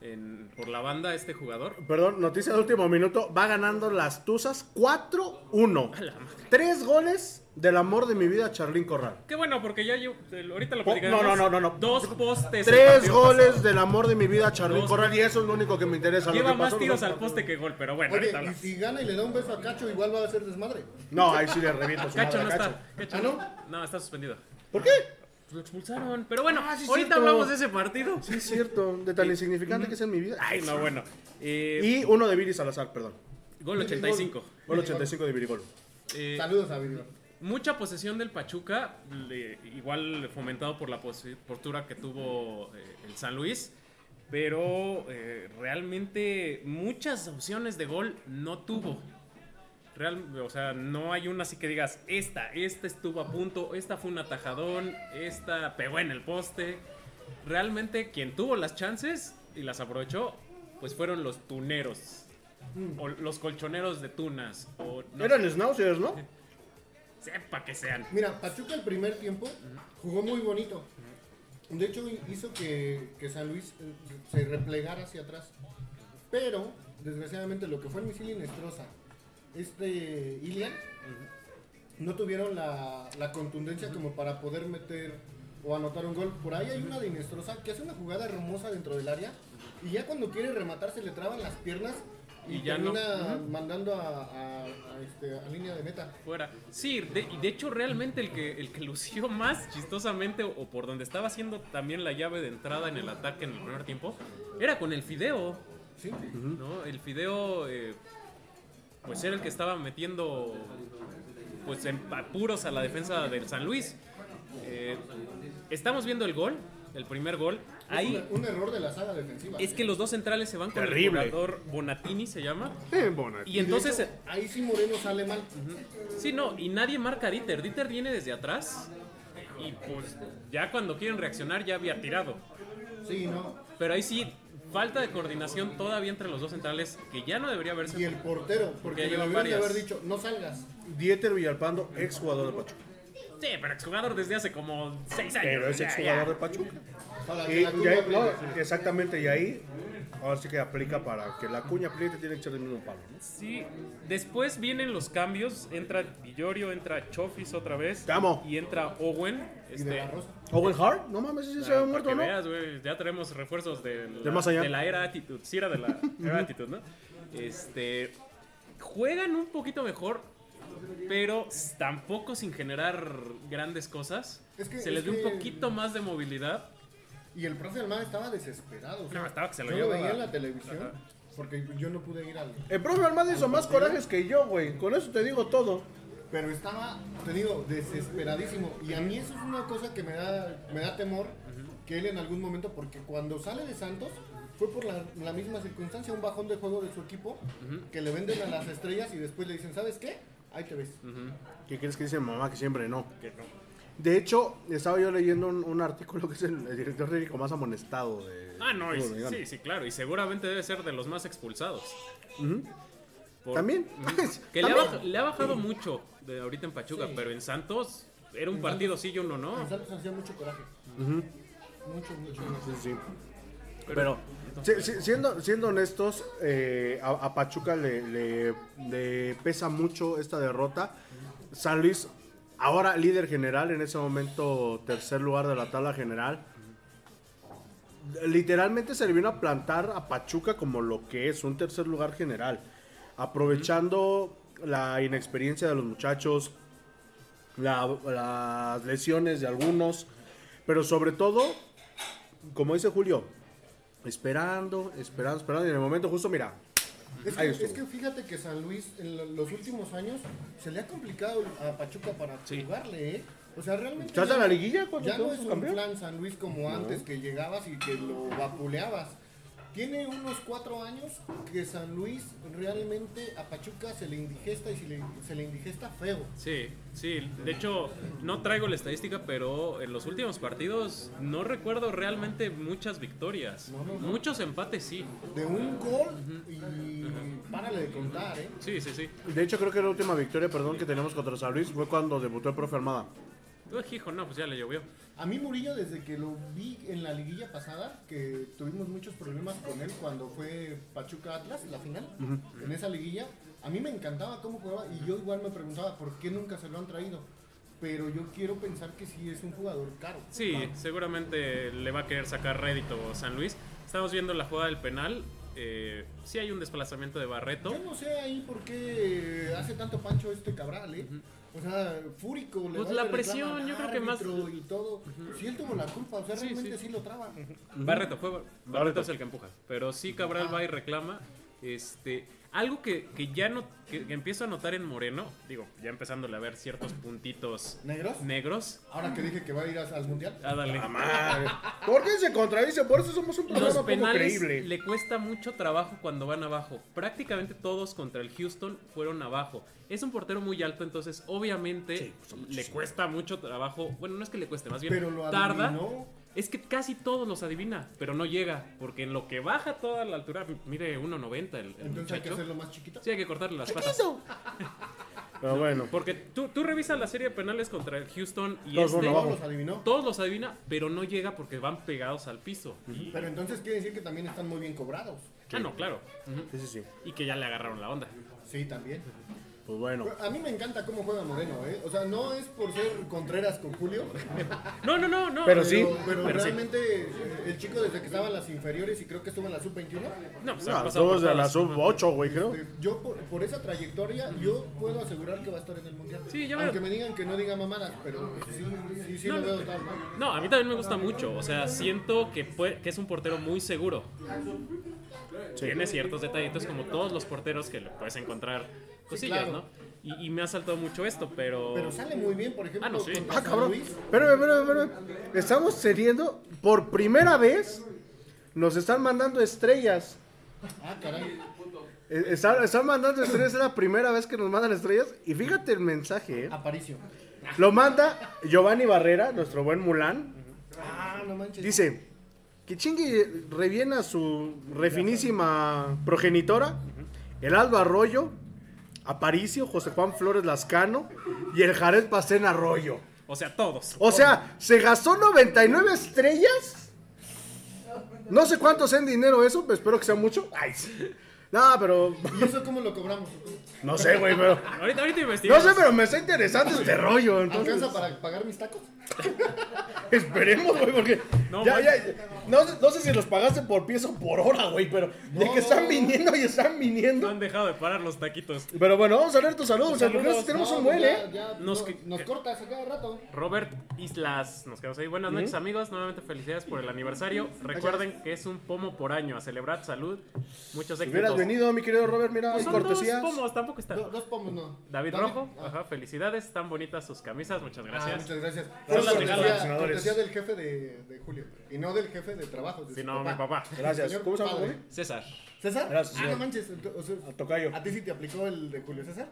en- por la banda este jugador. Perdón, noticia de último minuto. Va ganando las Tuzas 4-1. A la madre. Tres goles del amor de mi vida, Charlín Corral. Qué bueno, porque ya yo, ahorita lo platicaremos. no, no, no, no, no. Dos postes. Tres goles pasado. del amor de mi vida, Charlín Dos. Corral. Y eso es lo único que me interesa. Lleva más pasó tiros no- al poste que gol, pero bueno, Oye, y si gana y le da un beso a Cacho, igual va a ser desmadre. No, ahí sí le reviento su Cacho madre no Cacho. está. Cacho ¿Ah, no? No, está suspendido. ¿Por qué? Pues lo expulsaron. Pero bueno, Ah, sí ahorita cierto. hablamos de ese partido. Sí, es cierto. De tan insignificante que es en mi vida. Ay, no, bueno. Eh, Y uno de Viri Salazar, perdón. gol 85. Gol 85 de Virigol. Eh, Saludos a Virgo. mucha posesión del Pachuca, le- igual fomentado por la postura que tuvo eh, el San Luis. Pero eh, realmente muchas opciones de gol no tuvo. Real, o sea, no hay una así que digas, esta, esta estuvo a punto, esta fue un atajadón, esta pegó en el poste. Realmente quien tuvo las chances y las aprovechó, pues fueron los tuneros. O los colchoneros de tunas. O no Eran schnauzers, ¿no? sepa que sean. Mira, Pachuca el primer tiempo jugó muy bonito. De hecho, hizo que, que San Luis eh, se replegara hacia atrás. Pero, desgraciadamente, lo que fue el misil Inestrosa, este Ilian, no tuvieron la, la contundencia como para poder meter o anotar un gol. Por ahí hay una de Inestrosa que hace una jugada hermosa dentro del área y ya cuando quiere rematar se le traban las piernas y, Y, ya no. termina Ujú. mandando a, a- a este, a línea de meta. fuera. Sí, de, y de hecho realmente el que, el que lució más chistosamente o, o por donde estaba haciendo también la llave de entrada en el ataque en el primer tiempo, era con el Fideo. Sí. ¿no? El Fideo eh, pues era el que estaba metiendo pues en apuros a la defensa del San Luis. Eh, estamos viendo el gol, el primer gol. Ahí un error de la saga defensiva. es que los dos centrales se van con Terrible. el jugador Bonatini se llama. Eh, bueno, Y entonces hecho, ahí sí Moreno sale mal. Sí, no, y nadie marca a Dieter. Dieter viene desde atrás. Y pues ya cuando quieren reaccionar ya había tirado. Sí, no. Pero ahí sí, falta de coordinación todavía entre los dos centrales que ya no debería haberse. Y el portero, porque ya le deberían de varias. haber dicho, no salgas. Dieter Villalpando, ex jugador de Pachuca. Sí, pero exjugador desde hace como seis años. Pero es ya, ex ya. jugador de Pachuca. Para Y, y ahí- no, exactamente, y ahí ahora sí que aplica para que la cuña apriete tiene que ser del mismo palo. ¿no? Sí, después vienen los cambios. Entra Villorio, entra Chofis otra vez. Te amo. Y entra Owen. De Este. Owen Hart, no mames, ese se había muerto, que ¿no? veas, güey, ya tenemos refuerzos de la, más allá. de la era Attitude. Sí, era de la era Attitude, ¿no? Este. Juegan un poquito mejor, pero tampoco sin generar grandes cosas. Es que- Se les es dio un poquito más de movilidad. Y el profe Almada estaba desesperado. o sea, No, estaba que se lo yo lo veía en la televisión, Ajá. porque yo no pude ir al... El profe Almada hizo más corajes que yo, güey. Con eso te digo todo. Pero estaba, te digo, desesperadísimo. Y a mí eso es una cosa que me da, me da temor, que él en algún momento, porque cuando sale de Santos, fue por la, la misma circunstancia, un bajón de juego de su equipo, que le venden a las estrellas y después le dicen, ¿sabes qué? Ahí te ves. ¿Qué crees que dice mamá? Que siempre no. Que no. De hecho, estaba yo leyendo un, un artículo que es el, el director técnico más amonestado de. Ah, no, y- sí, sí, claro. Y seguramente debe ser de los más expulsados. Por- También. Que le ha, le bajado mucho de ahorita en Pachuca, Sí. pero en Santos era un partido sí y uno no. En Santos hacía mucho coraje. Mucho, mucho. Sí, sí. Pero, Pero, si- si- siendo, siendo honestos, eh, a, a Pachuca le, le- le pesa mucho esta derrota. San Luis, ahora líder general, en ese momento tercer lugar de la tabla general. Literalmente se le vino a plantar a Pachuca como lo que es un tercer lugar general. Aprovechando la inexperiencia de los muchachos, la- las lesiones de algunos, pero sobre todo, como dice Julio, esperando, esperando, esperando, y en el momento justo, mira, Es que, estuvo. es que fíjate que San Luis en lo- los últimos años se le ha complicado a Pachuca para Sí. jugarle, ¿eh? O sea, realmente. ¿Estás ya- la liguilla cuando Ya no es un campeón? plan San Luis como antes, que llegabas y que lo vapuleabas. Tiene unos cuatro años que San Luis realmente a Pachuca se le indigesta y se le, se le indigesta feo. sí, sí. De hecho, no traigo la estadística, pero en los últimos partidos no recuerdo realmente muchas victorias. No, no, no. Muchos empates sí. De un gol y párale de contar, ¿eh? Sí, sí, sí. de hecho creo que la última victoria, perdón, que tenemos contra San Luis fue cuando debutó el profe Armada. Uy, hijo, no, pues ya le llovió. A mí Murillo, desde que lo vi en la liguilla pasada, que tuvimos muchos problemas con él cuando fue Pachuca Atlas, la final, en esa liguilla, a mí me encantaba cómo jugaba y yo igual me preguntaba por qué nunca se lo han traído. Pero yo quiero pensar que sí es un jugador caro. Sí, seguramente le va a querer sacar rédito San Luis. Estamos viendo la jugada del penal. Eh, sí hay un desplazamiento de Barreto. Yo no sé ahí por qué hace tanto pancho este Cabral, ¿eh? O sea, fúrico. le Pues la presión, yo creo que más- Y todo. Si él tuvo la culpa, o sea, Sí, realmente sí. sí, lo traba. Barreto, fue Barreto es el que empuja. Pero sí Cabral va y reclama. Este, algo que, que ya no, que, que empiezo a notar en Moreno, digo, ya empezándole a ver ciertos puntitos ¿Negros? negros. Ahora que dije que va a ir al mundial. Ah, dale. Madre. ¿Por qué se contradice? Por eso somos un programa Los poco penales creíble. le cuesta mucho trabajo cuando van abajo. Prácticamente todos contra el Houston fueron abajo. Es un portero muy alto, entonces obviamente le cuesta mucho trabajo. Bueno, no es que le cueste, más bien Pero lo tarda. adivinó. Es que casi todos los adivina, pero no llega, porque en lo que baja toda la altura, mide 1.90 el, el Entonces hay que muchacho. hacerlo más chiquito. Sí, hay que cortarle las patas. Pero bueno, Porque tú, tú revisas la serie de penales contra el Houston y Todos este, los adivinó. todos los adivina, pero no llega porque van pegados al piso. Y- Pero entonces quiere decir que también están muy bien cobrados. Ah, no, claro. Ujú. sí, sí, sí. Y que ya le agarraron la onda. Sí, también. Pues bueno. A mí me encanta cómo juega Moreno, ¿eh? O sea, no es por ser Contreras con Julio. No, no, no, no. Pero sí. Pero, realmente eh, el chico desde que estaba en las inferiores y creo que estuvo en la sub-21. No, pues No, todos de la todas. sub 8, güey, creo. este, yo por, por esa trayectoria, yo puedo asegurar que va a estar en el mundial. Sí, yo Aunque veo- me digan que no diga mamadas, pero sí, sí, sí No, lo no. veo tal. ¿no? No, a mí también me gusta mucho. O sea, siento que, puede- que es un portero muy seguro. Tiene ciertos detallitos como todos los porteros que le puedes encontrar cosillas, claro. ¿no? Y, y me ha saltado mucho esto, pero... Pero sale muy bien, por ejemplo, Ah, no, sí. Ah, cabrón. Espérame, espérame, espérame. Estamos teniendo, por primera vez, nos están mandando estrellas. Ah, caray. Eh, Están, están mandando estrellas, es la primera vez que nos mandan estrellas. Y fíjate el mensaje, ¿eh? Aparicio. Lo manda Giovanni Barrera, nuestro buen Mulán. Ah, no manches. Dice que chingue reviene a su refinísima progenitora, el Aldo Arroyo, Aparicio, José Juan Flores Lascano y el Jared Pastén Arroyo. O sea, todos. O sea, se gastó 99 estrellas. No sé cuánto sea en dinero eso, pero espero que sea mucho. Ay, sí. No, pero. ¿Y eso cómo lo cobramos? No sé, güey, pero. Ahorita, ahorita investigamos. No sé, pero me está interesante este rollo. Entonces, ¿Alcanza para pagar mis tacos? esperemos, güey, porque. No, ya, no, sé- no sé si los pagaste por pieza o por hora, güey, pero de No, que están no. viniendo y están No viniendo. han dejado de parar los taquitos. Pero bueno, vamos a leer tus saludos. Saludos. Saludos. Tenemos No, un buen, ya, ¿eh? ya, Nos no- que- nos cortas a cada rato. Robert Islas, nos quedamos ahí. Buenas noches, amigos. Nuevamente felicidades por el aniversario. Recuerden que es un pomo por año. A celebrar salud. Muchos éxitos. Venido, mi querido Robert, mira, hay Son dos cortesías. pomos, tampoco está. Do- dos pomos, no. David Rojo, ah, ajá, felicidades, están bonitas sus camisas, muchas ah, gracias. muchas gracias. Son Fueron las cortesía, del jefe de, de Julio. Y no del jefe de trabajo. de Si su no, mi papá. Gracias. ¿Cómo se llama? César. ¿César? Gracias, Ah, no manches. o sea, A Tocayo. ¿A ti sí te aplicó el de Julio César?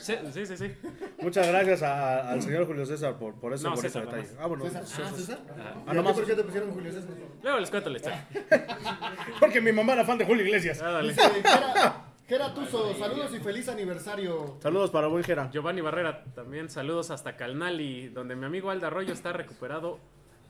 Sí, sí, sí. sí. Muchas gracias a- al señor Julio César por, por ese No, bonito César, detalle. nomás. Ah, bueno, ¿César? Ah, ¿César? Ah, ¿Y a ti nomás- por qué te pusieron Julio César? Luego les cuento la historia. porque mi mamá era fan de Julio Iglesias. Ah, dale. Gera Tuzo, saludos y feliz aniversario. Saludos para buen Jera. Giovanni Barrera, también saludos hasta Calnali, donde mi amigo Alda Arroyo está recuperado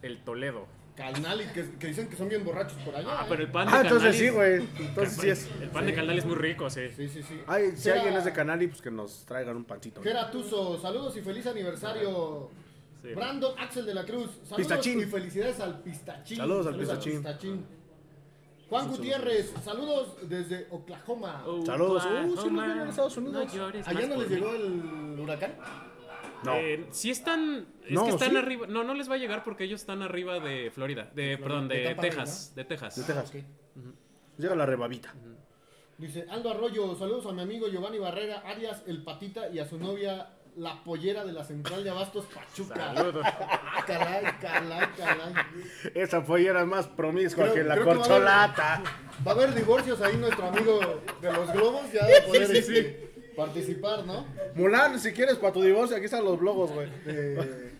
el Toledo. Calnali, que, que dicen que son bien borrachos por allá. Ah, ¿eh? pero el pan de Ah, entonces sí, güey. Entonces sí es. El pan de Calnali es muy rico, sí. Sí, sí, sí. Ay, si Gera- alguien es de Canali, pues que nos traigan un pancito. Gera Tuzo, saludos y feliz aniversario. Sí. Brandon Axel de la Cruz, saludos Pistachín. y felicidades al Pistachín. Saludos al Pistachín. Juan Gutiérrez, saludos desde Oklahoma. Saludos. Uh, sí, nos vieron en Estados Unidos. No llores ¿Allá no les llegó el huracán? No. Eh, sí están, es No, que están ¿sí? arriba, no, no les va a llegar porque ellos están arriba de Florida, de, perdón, de, de Tampa, Texas, de Texas. de Texas. Llega la rebabita. Dice Aldo Arroyo, saludos a mi amigo Giovanni Barrera, Arias el Patita y a su novia la pollera de la central de Abastos Pachuca. Saludos. Ah, caray, caray, caray. Esa pollera es más promiscua Creo- que la creo que va a haber- corcholata. Va a haber divorcios ahí nuestro amigo de los globos ya de poder Sí, sí, este, participar, ¿no? Mulan, si quieres para tu divorcio, aquí están los blogos, güey. Eh,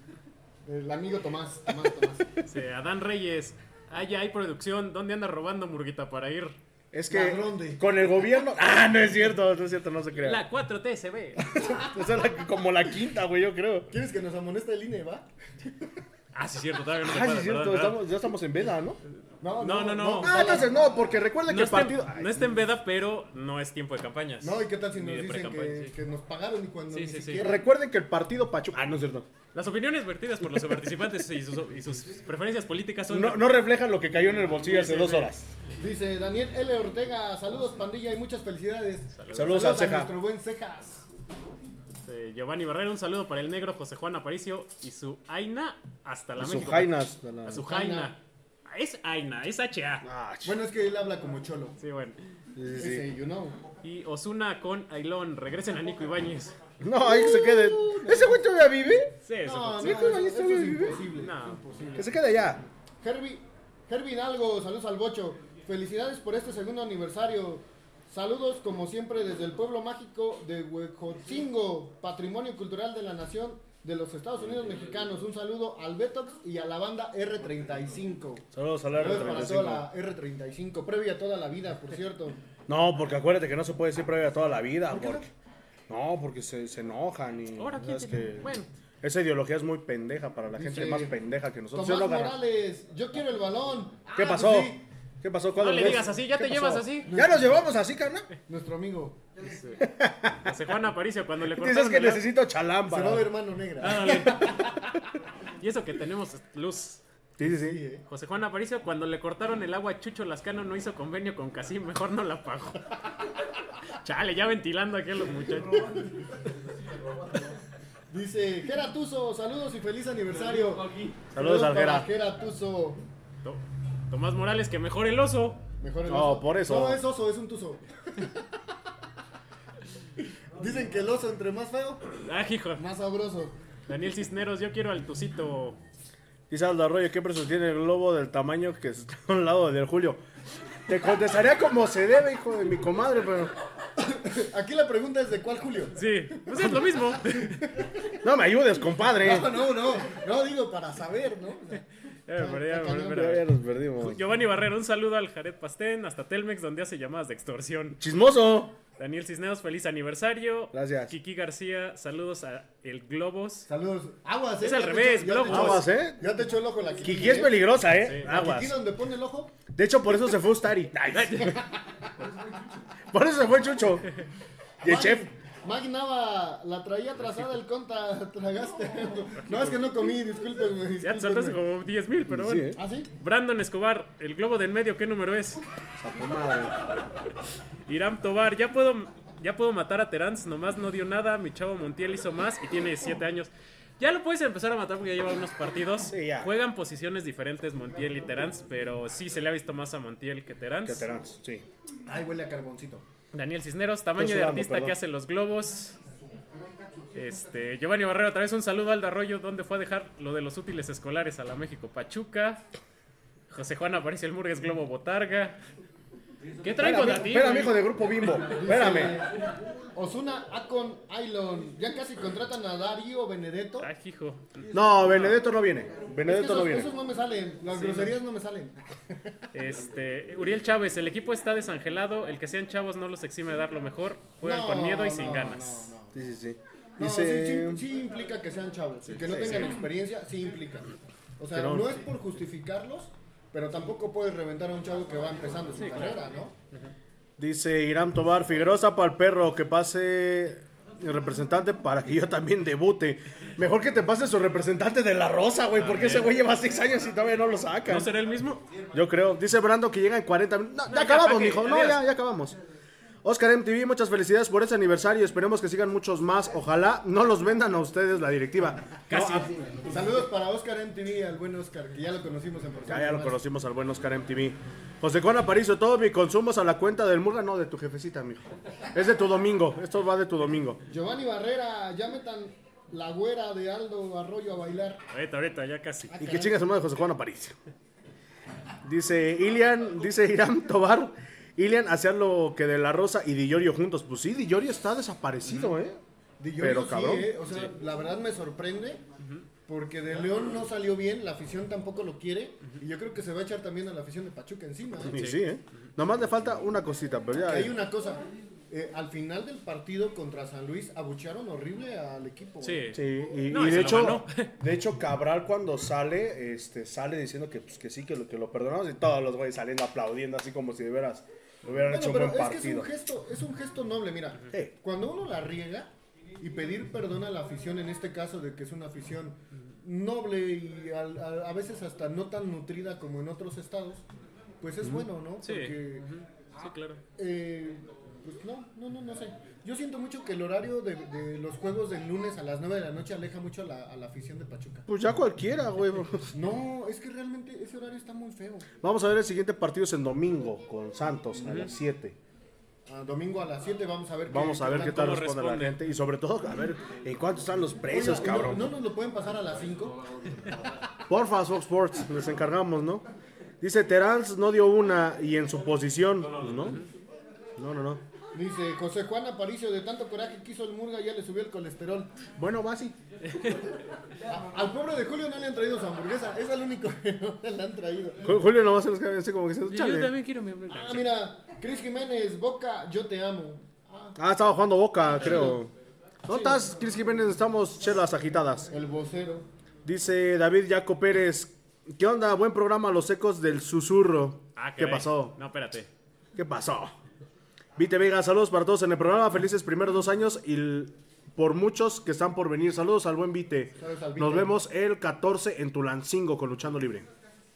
el amigo Tomás, Tomás, Tomás. Sí, Adán Reyes, ah, ya hay producción, ¿dónde anda robando Murguita para ir? Es que de- con el gobierno. Ah, no es cierto, no es cierto, no se crea. La 4T se ve. Esa es la- como la quinta, güey, yo creo. ¿Quieres que nos amoneste el INE, va? Ah, sí, cierto, todavía no Ah, sí, cierto, estamos- ya estamos en veda, ¿no? No, no, no. Ah, entonces no, porque recuerden que No el está, partido. no está en veda, pero no es tiempo de campañas. No, ¿y qué tal si Ni nos de dicen pre-campaña, que, sí. que nos pagaron y cuando Sí, ni sí, sí. siquiera... Recuerden que el partido Pachuca. Ah, no es cierto. Las opiniones vertidas por los participantes y sus, y sus preferencias políticas son... No, no reflejan lo que cayó en el bolsillo hace dos horas. Dice Daniel L. Ortega, saludos pandilla y muchas felicidades. Saludos al a Ceja. nuestro buen Cejas. Este, Giovanni Barrera, un saludo para el negro José Juan Aparicio y su Aina hasta la su México. jainas. de la- A su Jaina. Es Aina, es HA. Ah, Bueno, es que él habla como cholo. Sí, bueno. sí, sí, Ese, you know. Y Osuna con Ailón. Regresen a Nico Ibáñez. No, ahí que se quede. ¿Ese güey todavía vive? Sí, eso No, no, está, es güey. imposible. No. imposible. Que se quede allá. Herbie, Herbie Hidalgo, saludos al Bocho. Felicidades por este segundo aniversario. Saludos como siempre desde el pueblo mágico de Huejotzingo, patrimonio cultural de la nación de los Estados Unidos mexicanos. Un saludo al Betox y a la banda R35. Saludos a la Saludos para toda R35. la R35, previa a toda la vida, por cierto. No, porque acuérdate que no se puede decir previa toda la vida. porque... No, porque se, se enojan y. Ahora, ¿quién es te- que Bueno. Esa ideología es muy pendeja para la Dice, gente más pendeja que nosotros. Tomás. Morales, yo quiero el balón. ¿Qué Ah, pasó? pues sí. ¿Qué pasó? No ¿Cuándo le ves? digas así, ya ¿Qué te pasó? llevas así. ¿Ya nos llevamos así, carnal? Nuestro amigo. José Juan Aparicio cuando le Dices cortaron que el agua- necesito chalamba. Se va a ver mano negra. Ándale. y eso que tenemos luz. Sí, sí, Sí, eh. José Juan Aparicio, cuando le cortaron el agua a Chucho Lascano, no hizo convenio con Casim, mejor no la pagó. Chale, ya ventilando aquí a los muchachos. Dice, Gera Tuzo, saludos y feliz aniversario. Saludos al Gera. Gera Tuzo. To- Tomás Morales, que mejor el oso. Mejor el No, oso. por eso. No, es oso, es un tuzo. Dicen que el oso entre más feo, Ah, hijo. más sabroso. Daniel Cisneros, yo quiero al tucito. Dice Aldo Arroyo, ¿qué precio tiene el globo del tamaño que está a un lado del Julio? Te contestaría como se debe, hijo de mi comadre, pero... Aquí la pregunta es de cuál Julio. Sí, pues es lo mismo. No me ayudes, compadre. No, no, no. No digo para saber, ¿no? Ya me perdí, ya me perdí, Ya, pero- ya nos perdimos. Giovanni Barrero, un saludo al Jared Pastén, hasta Telmex, donde hace llamadas de extorsión. Chismoso. Daniel Cisneros, feliz aniversario. Gracias. Kiki García, saludos a El Globos. Saludos. Aguas, ¿eh? Es al revés, Globos. Aguas, ¿eh? Ya te echó el ojo la Kiki. Kiki es ¿eh? peligrosa, ¿eh? Sí. Aguas. Kiki donde pone el ojo. De hecho, por eso se fue Ustari. Por eso se fue Chucho. Y el chef. Mag Nava la traía atrasada el conta, tragaste. No, es que no comí, discúlpenme. Ya te saltaste como 10 mil, pero Sí, bueno. ¿eh? ¿Ah, sí? Brandon Escobar, el globo del medio, ¿qué número es? Iram Tobar, ya puedo, ya puedo matar a Terans, nomás no dio nada, mi chavo Montiel hizo más y tiene 7 años. Ya lo puedes empezar a matar porque ya lleva unos partidos. Sí, ya. Juegan posiciones diferentes Montiel y Terans, pero sí se le ha visto más a Montiel que Terans. Que Terans, sí. Ay, huele a carboncito. Daniel Cisneros, tamaño de artista perdón. que hace los globos. Este, Giovanni Barrero, otra vez un saludo al Arroyo, donde fue a dejar lo de los útiles escolares a la México Pachuca. José Juan Aparicio el Murgues Globo Botarga. ¿Qué traigo de Espérame, ti? espérame, hijo de grupo Bimbo. Espérame. Osuna Acon Ailon. Ya casi contratan a Darío Benedetto. Ay, hijo. No, Benedetto no viene. Es que Benedetto esos, no viene. esos no me salen. Las groserías no me salen. Este, Uriel Chávez, el equipo está desangelado. El que sean chavos no los exime de dar lo mejor. Juegan No, con miedo y no, sin ganas. no, no. Sí, sí, sí. No, sí, Dice. sí, sí implica que sean chavos y que no sí, tengan sí. experiencia, sí implica. O sea, Pero- no es por justificarlos, pero tampoco puedes reventar a un chavo que va empezando su carrera, ¿no? Dice Irán Tobar, Figueroa para el perro, que pase el representante para que yo también debute. Mejor que te pase su representante de la Rosa, güey, porque ese güey lleva seis años y todavía no lo saca. ¿No será el mismo? Yo creo. Dice Brando que llega en 40 minutos. No, ya acabamos, mijo. No, ya, ya acabamos. Oscar MTV, muchas felicidades por ese aniversario. Esperemos que sigan muchos más. Ojalá no los vendan a ustedes la directiva. Casi. No, ah, Saludos para Oscar MTV, al buen Oscar, que ya lo conocimos en persona. ya, ya lo conocimos al buen Oscar MTV. José Juan Aparicio, todo mi consumo es a la cuenta del Murga, no de tu jefecita, mijo. Es de tu domingo. Esto va de tu domingo. Giovanni Barrera, ya metan la güera de Aldo Arroyo a bailar. Ahorita, ahorita, ya casi. Y que chingas su madre José Juan Aparicio. Dice Ilian, dice Irán Tobar. Ilian hacía lo que de la Rosa y Di Llorio juntos. Pues sí, Di Llorio está desaparecido, ¿eh? Di Pero, Llorio sí, cabrón. ¿eh? O sea, la verdad me sorprende. Porque de León no salió bien, la afición tampoco lo quiere. Y yo creo que se va a echar también a la afición de Pachuca encima. ¿eh? Y sí, ¿eh? Nomás le falta una cosita, pero ya. Que hay una cosa. eh, al final del partido contra San Luis abuchearon horrible al equipo. Sí. Sí, y, No, y y de hecho, de hecho Cabral cuando sale, este, sale diciendo que, pues, que sí, que lo, que lo perdonamos y todos los güeyes saliendo aplaudiendo así como si de veras hubieran Bueno, hecho un pero es que es un gesto, es un gesto noble, mira. Sí. Cuando uno la riega y pedir perdón a la afición, en este caso de que es una afición noble y al- a, a veces hasta no tan nutrida como en otros estados, pues es bueno, ¿no? Sí. Porque. Sí, claro. Eh, pues no, no, no, no sé. Yo siento mucho que el horario de, de los juegos del lunes a las 9 de la noche aleja mucho a la, a la afición de Pachuca. Pues ya cualquiera, güey. No, es que realmente ese horario está muy feo. Vamos a ver el siguiente partido es en domingo con Santos a las 7. Ah, domingo a las 7 vamos a ver Vamos a ver qué tal responde la gente y sobre todo a ver en cuánto están los precios, Oiga, cabrón. ¿no, ¿No nos lo pueden pasar a las 5? Porfa, Fox Sports, les encargamos, ¿no? Dice Terans no dio una y en su posición, ¿no? No, no, no. Dice José Juan Aparicio, de tanto coraje que hizo el Murga ya le subió el colesterol. Bueno, va así. Al pobre de Julio no le han traído su hamburguesa, es el único que no le han traído. Ju- Julio nomás se los cae así como que se Yo, yo chale. también quiero mi hamburguesa. Ah, mira, Cris Jiménez, Boca, yo te amo. Ah, Ah, estaba jugando Boca, creo. ¿No estás, Cris Jiménez? Estamos chelas agitadas. el vocero. Dice David Jaco Pérez. ¿Qué onda? Buen programa, Los Ecos del Susurro. Ah, Ah, ¿Qué caray. pasó? No, espérate. ¿Qué pasó? Vite Vega, saludos para todos en el programa. Felices primeros dos años y por muchos que están por venir. Saludos al buen Vite. Saludos al Vite. Nos vemos el 14 en Tulancingo con Luchando Libre.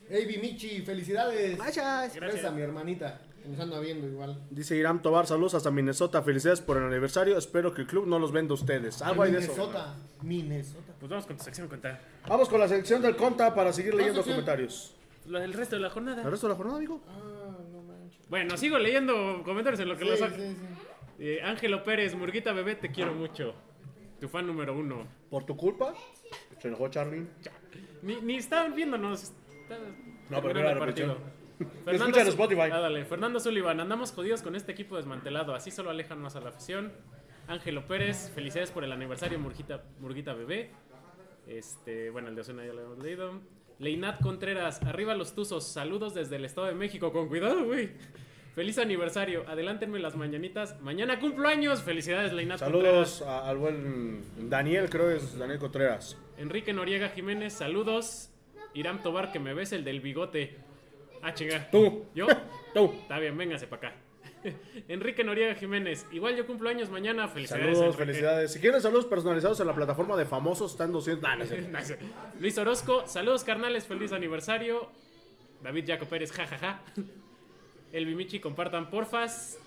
Hey, Bimichi, felicidades. Gracias. Gracias a mi hermanita, que nos anda viendo igual. Dice Irán Tobar, saludos hasta Minnesota. Felicidades por el aniversario. Espero que el club no los venda a ustedes. Algo hay de eso. Minnesota, Minnesota. Pues vamos con tu sección, cuenta. Vamos con la sección del Conta para seguir leyendo sección. comentarios. Lo del resto de la jornada. ¿El resto de la jornada, amigo? Ah. Bueno, sigo leyendo comentarios en lo que Sí, lo sí, saco. sí. Eh, Ángelo Pérez, Murguita Bebé, te quiero mucho. Tu fan número uno. ¿Por tu culpa? Se enojó Charlie. Ni, ni estaban viéndonos. Está- No, pero era partido. Escucha en Spotify. Ah, dale. Fernando Sullivan, andamos jodidos con este equipo desmantelado. Así solo alejan más a la afición. Ángelo Pérez, felicidades por el aniversario Murguita, Murguita Bebé. Este, bueno, el de Osuna ya lo hemos leído. Leinat Contreras, arriba los tuzos, saludos desde el Estado de México, con cuidado, güey. Feliz aniversario, adelántenme las mañanitas. Mañana cumplo años, felicidades Leinat Contreras. Saludos a- al buen Daniel, creo es Daniel Contreras. Enrique Noriega Jiménez, saludos. Irán Tobar, que me ves el del bigote. Ah, chinga. Tú. ¿Yo? Tú. Está bien, véngase para acá. Enrique Noriega Jiménez, igual yo cumplo años mañana. Felicidades. Saludos, Enrique. felicidades. Si quieren saludos personalizados en la plataforma de famosos, están 200. Ah, no es cierto. Luis Orozco, saludos carnales, feliz aniversario. David Jaco Pérez, jajaja. El Bimichi, compartan porfas.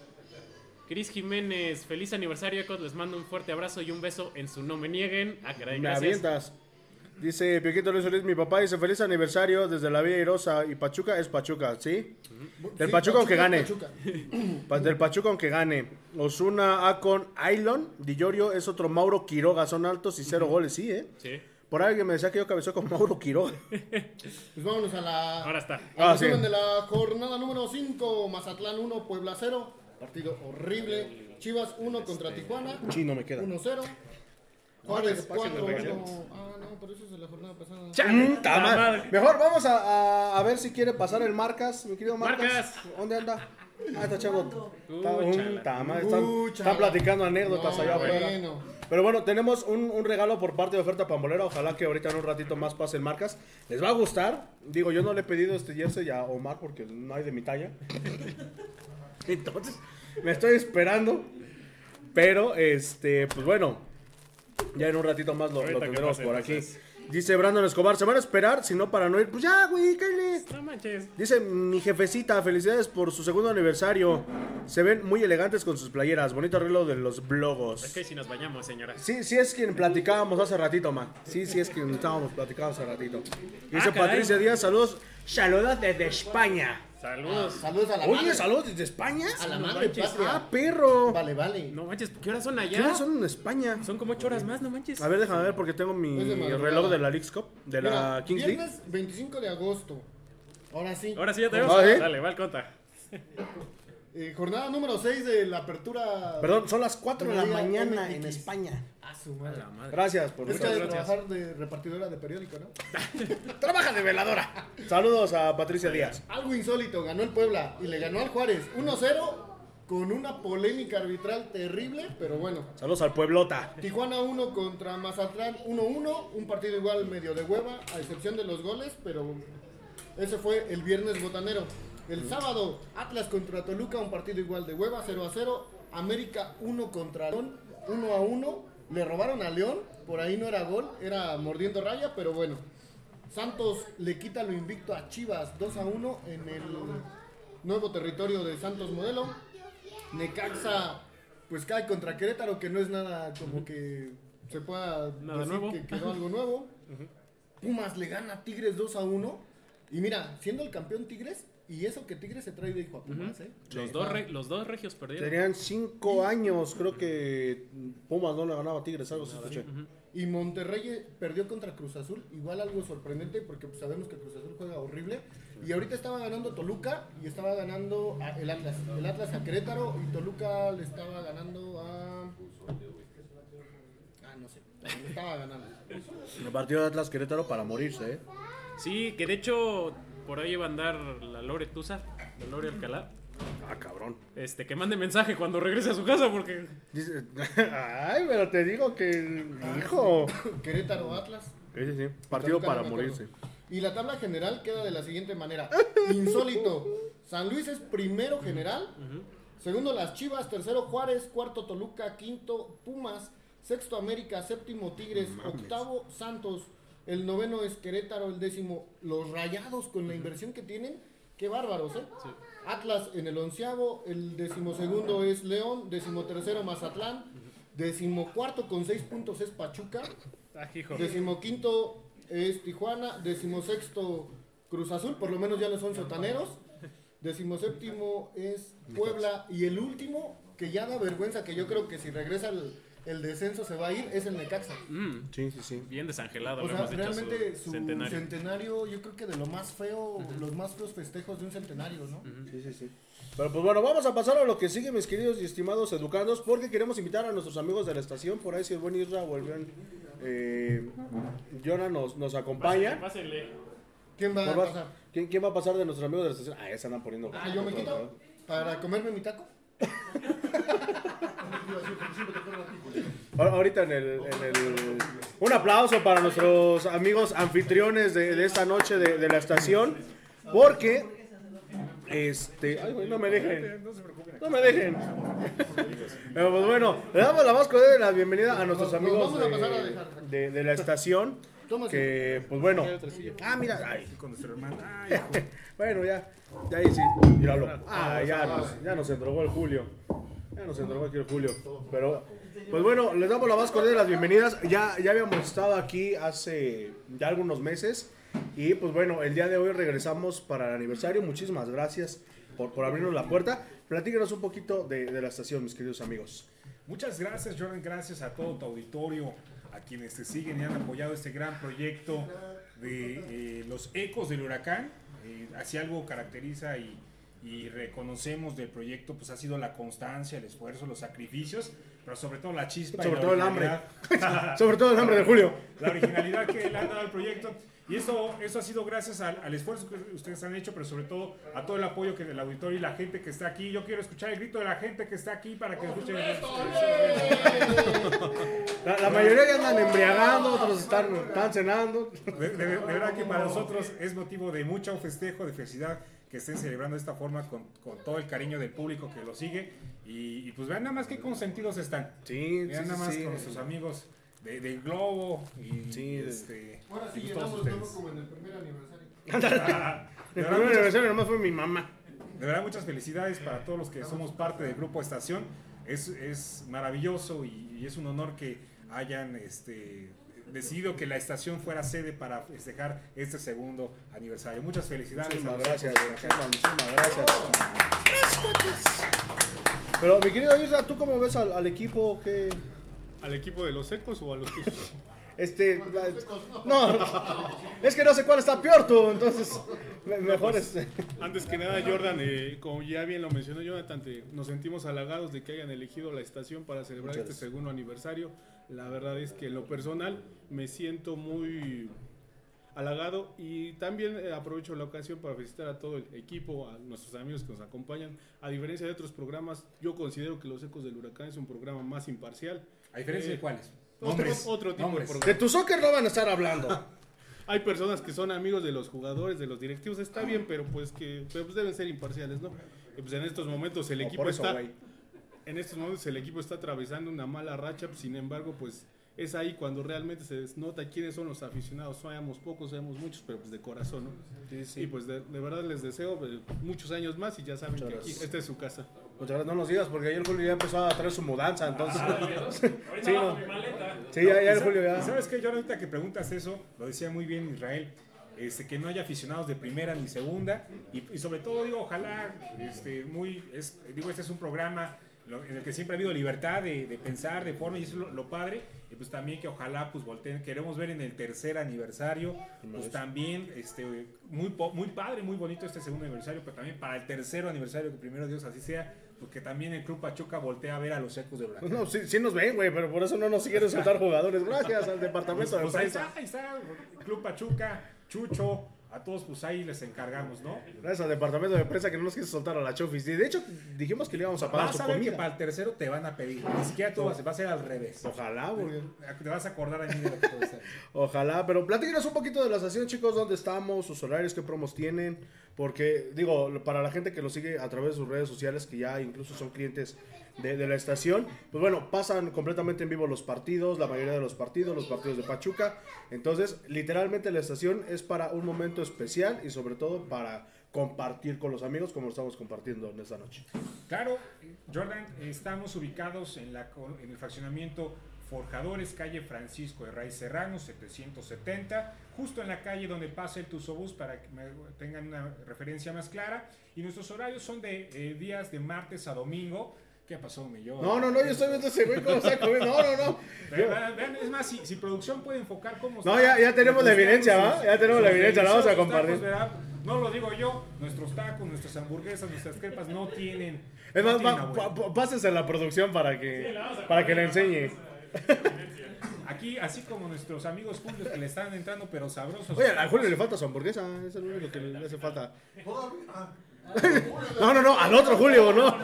Cris Jiménez, feliz aniversario, Ecos. Les mando un fuerte abrazo y un beso en su no me nieguen. Ah, caray, Me gracias. avientas. Dice Pioquito Luis Solís, mi papá dice feliz aniversario desde la Villa Irosa y Pachuca es Pachuca, ¿sí? Del Sí, Pachuca aunque gane. Pachuca. Pa- del Pachuca aunque gane. Osuna Acon Ailon, Di Llorio es otro Mauro Quiroga, son altos y cero goles, sí, ¿eh? Sí, Por alguien me decía que yo cabeceo con Mauro Quiroga. Pues vámonos a la. ahora está. al Ah, sí. de la jornada número 5. Mazatlán 1, Puebla 0. Partido horrible. Chivas 1 contra Tijuana. Chino me queda. 1-0. Juárez que pasen 4 el 1. regalo. Ah, no, pero eso es de la jornada pasada. Mm, madre. Mejor vamos a, a- a ver si quiere pasar el Marcas, mi querido Marcas. Marcas. ¿Dónde anda? Ah, está chavo. Está, madre, están, platicando anécdotas No, allá afuera. bueno. Pero bueno, tenemos un, un regalo por parte de Oferta Pambolera. Ojalá que ahorita en un ratito más pasen marcas. Les va a gustar. Digo, yo no le he pedido este jersey a Omar porque no hay de mi talla. Entonces, me estoy esperando. Pero, este, pues bueno, ya en un ratito más lo, lo tendremos por aquí. entonces. Dice Brandon Escobar, ¿se van a esperar? Si no, para no ir. Pues ya, güey, cállate. No manches. Dice mi jefecita, felicidades por su segundo aniversario. Se ven muy elegantes con sus playeras. Bonito arreglo de los Es blogos. que si nos bañamos, señora. Sí, sí es quien platicábamos hace ratito, man. Sí, sí es quien estábamos platicando hace ratito. Dice Ah. Patricia Díaz, saludos. Saludos desde España. Saludos. Saludos a la Oye, madre. saludos desde España. A la No madre manches. patria. Ah, perro. Vale, vale. No manches, ¿qué horas son allá? ¿Qué horas son en España? Son como ocho horas más, no manches. A ver, déjame ver porque tengo mi Es de madrugada. reloj de la Leagues Cup, de la Mira, Kings League. viernes 25 de agosto. Ahora sí. Ahora sí ya tenemos. Ah, ¿sí? Dale, va al conta. Eh, jornada número 6 de la apertura. Perdón, son las 4 de la mañana MX. en España. A su madre. La madre. Gracias por Muchas de gracias. trabajar de repartidora de periódico, ¿no? Trabaja de veladora. Saludos a Patricia Díaz. Algo insólito, ganó el Puebla y le ganó al Juárez 1-0 con una polémica arbitral terrible, pero bueno. Saludos al Pueblota. Tijuana 1 contra Mazatlán 1-1, un partido igual medio de hueva, a excepción de los goles, pero ese fue el viernes botanero. El sábado, Atlas contra Toluca, un partido igual de hueva, 0 a 0. América 1 contra León, 1 a 1. Le robaron a León, por ahí no era gol, era mordiendo raya, pero bueno. Santos le quita lo invicto a Chivas 2 a 1 en el nuevo territorio de Santos Modelo. Necaxa pues cae contra Querétaro, que no es nada como que se pueda Nada decir nuevo. que quedó algo nuevo. Pumas le gana a Tigres 2 a 1. Y mira, siendo el campeón Tigres, y eso que Tigres se trae de hijo a Pumas, ¿eh? Los, dos re- los dos regios perdieron. Tenían 5 años, creo que Pumas no le ganaba a Tigres, algo se escuché. Y Monterrey eh, perdió contra Cruz Azul, igual algo sorprendente porque pues, sabemos que Cruz Azul juega horrible. Y ahorita estaba ganando Toluca y estaba ganando a- el Atlas. El Atlas a Querétaro y Toluca le estaba ganando a... Ah, no sé. Le estaba ganando. El partido de Atlas Querétaro para morirse, ¿eh? Sí, que de hecho por ahí iba a andar la Lore Tusa, la Lore Alcalá. Ah, cabrón. Este, que mande mensaje cuando regrese a su casa porque Dice, ay, pero te digo que, hijo. Querétaro Atlas. Sí, sí, sí. Partido para morirse. Y la tabla general queda de la siguiente manera. Insólito. San Luis es primero general. Segundo las Chivas, tercero Juárez, cuarto Toluca, quinto Pumas, sexto América, séptimo Tigres, octavo Santos, el noveno es Querétaro, el décimo los Rayados con la inversión que tienen, qué bárbaros, ¿eh? Atlas en el onceavo, el decimosegundo es León, decimotercero Mazatlán, decimocuarto con seis puntos es Pachuca, Ah, decimoquinto es Tijuana, decimosexto Cruz Azul, por lo menos ya no son sotaneros. Decimoséptimo es Puebla. Y el último, que ya da vergüenza, que yo creo que si regresa el, el descenso se va a ir, es el Necaxa. Mm, Sí, sí, sí. bien desangelado, O sea, realmente su su centenario. centenario. yo creo que de lo más feo, los más feos festejos de un centenario, ¿no? Sí, sí, sí. Pero pues bueno, vamos a pasar a lo que sigue, mis queridos y estimados educandos, porque queremos invitar a nuestros amigos de la estación, por ahí si el buen Isra o el buen eh, Jonah nos, nos acompaña. Pásenle. ¿Quién va a pasar? ¿Quién, quién va a pasar de nuestros amigos de la estación? Ah, ya se andan poniendo. Ah, yo me quito para comerme mi taco. Ahorita en el, en el- Un aplauso para nuestros amigos anfitriones de, de esta noche de, de la estación. Porque. Este. Ay, güey, no me dejen. No me dejen. Pero pues bueno, le damos la más cordial de la bienvenida a nuestros amigos de, la estación. Que, pues bueno. Ah, mira. ay, con bueno, ya. Ya ahí sí. Míralo. Ah, ya nos, ya nos entregó el Julio. Ya nos entregó aquí el Julio. Pero, pues bueno, les damos la más cordial las bienvenidas. Ya, ya habíamos estado aquí hace ya algunos meses. Y pues bueno, el día de hoy regresamos para el aniversario. Muchísimas gracias por, por abrirnos la puerta. Platíquenos un poquito de, de la estación, mis queridos amigos. Muchas gracias, Jordan. Gracias a todo tu auditorio, a quienes te siguen y han apoyado este gran proyecto de eh, los ecos del huracán. Eh, así algo caracteriza y, y reconocemos del proyecto, pues ha sido la constancia, el esfuerzo, los sacrificios, pero sobre todo la chispa. y Sobre la todo el hambre. Sobre todo el nombre de Julio. la originalidad que le han dado al proyecto. Y eso, eso ha sido gracias al, al esfuerzo que ustedes han hecho, pero sobre todo a todo el apoyo que del auditorio y la gente que está aquí. Yo quiero escuchar el grito de la gente que está aquí para que escuchen. La, la mayoría ya andan embriagando, otros están, están cenando. De, de- de verdad que para nosotros es motivo de mucho festejo, de felicidad que estén celebrando de esta forma con, con todo el cariño del público que lo sigue. Y, y pues vean nada más qué consentidos están. Sí, Vean sí, nada más sí. con nuestros amigos de, del Globo y Sí, de- este, Ahora sí y todos llenamos todo como en el primer aniversario. De El primer muchas- aniversario nomás fue mi mamá. De verdad, muchas felicidades para todos los que somos parte del Grupo Estación. Es, es maravilloso y, y es un honor que hayan este, decidido que la estación fuera sede para festejar este segundo aniversario. Muchas felicidades. a Muchísimas gracias, muchísimas gracias. Pero mi querido Isra, ¿tú cómo ves al, al equipo que ¿Al equipo de los secos o a los tuyos? este la- no es que no sé cuál está peor tú, entonces me- mejor este Antes que nada, Jordan, eh, como ya bien lo mencionó Jonathan, te- nos sentimos halagados de que hayan elegido la estación para celebrar Muchas este segundo aniversario. La verdad es que en lo personal me siento muy halagado y también eh, aprovecho la ocasión para felicitar a todo el equipo, a nuestros amigos que nos acompañan. A diferencia de otros programas, yo considero que Los Ecos del Huracán es un programa más imparcial. ¿A diferencia Eh, de cuáles? otro- Nombres. otro tipo de Nombres. programa. de tu soccer no van a estar hablando. Hay personas que son amigos de los jugadores, de los directivos, está bien, pero pues que pues, deben ser imparciales, ¿no? Y, pues en estos momentos el equipo eso, está güey. En estos momentos el equipo está atravesando una mala racha, pues, sin embargo, pues es ahí cuando realmente se nota quiénes son los aficionados. Sabemos pocos, sabemos muchos, pero pues de corazón, ¿no? Y pues de, de verdad les deseo pues, muchos años más y ya saben Muchas que aquí gracias. esta es su casa. Muchas gracias, no nos digas porque ayer Julio ya empezó a traer su mudanza, entonces Ahorita Sí, no. mi maleta. Sí, ya, ya ¿Y el sa- Julio ya. ¿Sabes qué? Yo ahorita que preguntas eso, lo decía muy bien Israel, este, que no haya aficionados de primera ni segunda, y, y sobre todo digo, ojalá, este, muy, es, digo, este es un programa en el que siempre ha habido libertad de, de pensar, de forma, y eso es lo, lo padre, y pues también que ojalá, pues volteen, queremos ver en el tercer aniversario, pues también, este, muy, muy padre, muy bonito este segundo aniversario, pero también para el tercero aniversario, que primero Dios así sea, porque también el Club Pachuca voltea a ver a los ecos de Huracán. No, sí, sí nos ven, güey, pero por eso no nos quieren soltar jugadores. Gracias al Pues, departamento de pues ahí está, ahí está, Club Pachuca, Chucho, a todos pues ahí les encargamos, ¿no? Gracias al departamento de prensa que no nos quiso soltar a la Chofis. De hecho, dijimos que le íbamos a pagar Vas su a ver que para el tercero te van a pedir. Ni siquiera tú vas, va a ser al revés. Ojalá, porque- Te vas a acordar a mí de lo que a decir. Ojalá, pero platíquenos un poquito de la estación, chicos, dónde estamos, sus horarios, qué promos tienen, porque digo, para la gente que lo sigue a través de sus redes sociales, que ya incluso son clientes de, de la estación, pues bueno, pasan completamente en vivo los partidos, la mayoría de los partidos, los partidos de Pachuca, entonces literalmente la estación es para un momento especial y sobre todo para compartir con los amigos como lo estamos compartiendo en esta noche. Claro, Jordan, estamos ubicados en, la, en el fraccionamiento Forjadores, calle Francisco de Raiz Serrano, 770, justo en la calle donde pasa el Tusobús para que tengan una referencia más clara. Y nuestros horarios son de eh, días de martes a domingo. ¿Qué pasó, mi yo? No, no, no, yo estoy viendo ese güey cómo está comiendo, no, no, no. Vean, es más, si, si producción puede enfocar cómo No, está- ya- ya tenemos la evidencia, ¿va? Ya tenemos la evidencia, la vamos a compartir. No lo digo yo, nuestros tacos, nuestras hamburguesas, nuestras crepas no tienen. Es no más, abuelo. pa- pa- pásense a la producción para que, para que le enseñe. Aquí, así como nuestros amigos Julio que le están entrando, pero sabrosos. Oye, a Julio le falta su hamburguesa, es el único que le hace falta. No, no, no, al otro Julio, ¿no?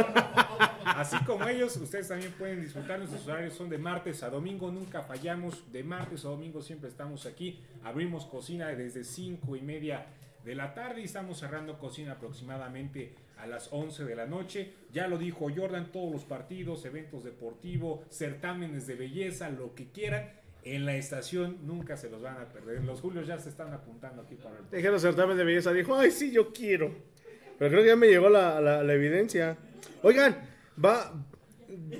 Así como ellos, ustedes también pueden disfrutar. Nuestros horarios son de martes a domingo, nunca fallamos. De martes a domingo siempre estamos aquí. Abrimos cocina desde 5 y media de la tarde y estamos cerrando cocina aproximadamente a las 11 de la noche. Ya lo dijo Jordan, todos los partidos, eventos deportivos, certámenes de belleza, lo que quieran. En la estación nunca se los van a perder. Los Julios ya se están apuntando aquí para el Dijeron certamen de belleza, dijo, ay, sí, yo quiero. Pero creo que ya me llegó la, evidencia. Oigan, va,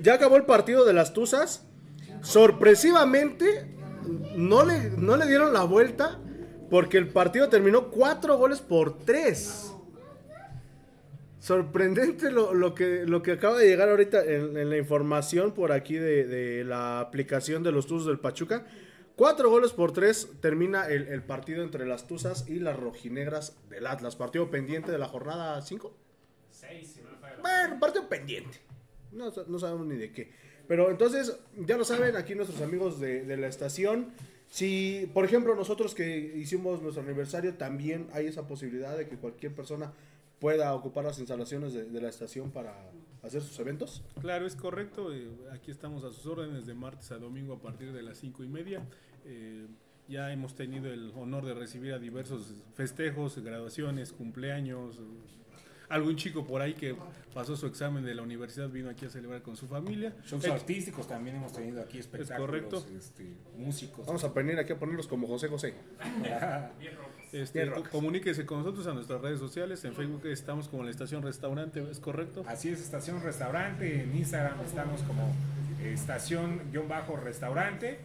ya acabó el partido de las Tuzas. Sorpresivamente, no le, no le dieron la vuelta porque el partido terminó cuatro goles por tres. Sorprendente lo, lo que, lo que acaba de llegar ahorita en, en la información por aquí de, la aplicación de los Tuzos del Pachuca. Cuatro goles por tres termina el, el partido entre las Tuzas y las rojinegras del Atlas. Partido pendiente de la jornada 5. Bueno, partido pendiente. No, no sabemos ni de qué. Pero entonces, ya lo saben, aquí nuestros amigos de, de la estación. Si, por ejemplo, nosotros que hicimos nuestro aniversario, también hay esa posibilidad de que cualquier persona pueda ocupar las instalaciones de, de la estación para hacer sus eventos. Claro, es correcto. eh, aquí estamos a sus órdenes de martes a domingo a partir de las cinco y media. Eh, ya hemos tenido el honor de recibir a diversos festejos, graduaciones, cumpleaños. Eh, algún chico por ahí que pasó su examen de la universidad vino aquí a celebrar con su familia. Shows Ex- artísticos también hemos tenido aquí espectáculos, correcto. este, músicos. Vamos a venir aquí a ponerlos como José José. Este, Bien, comuníquese con nosotros a nuestras redes sociales. En Facebook estamos como la estación restaurante, ¿es correcto? Así es, Estación Restaurante. En Instagram estamos como eh, Estación-Restaurante.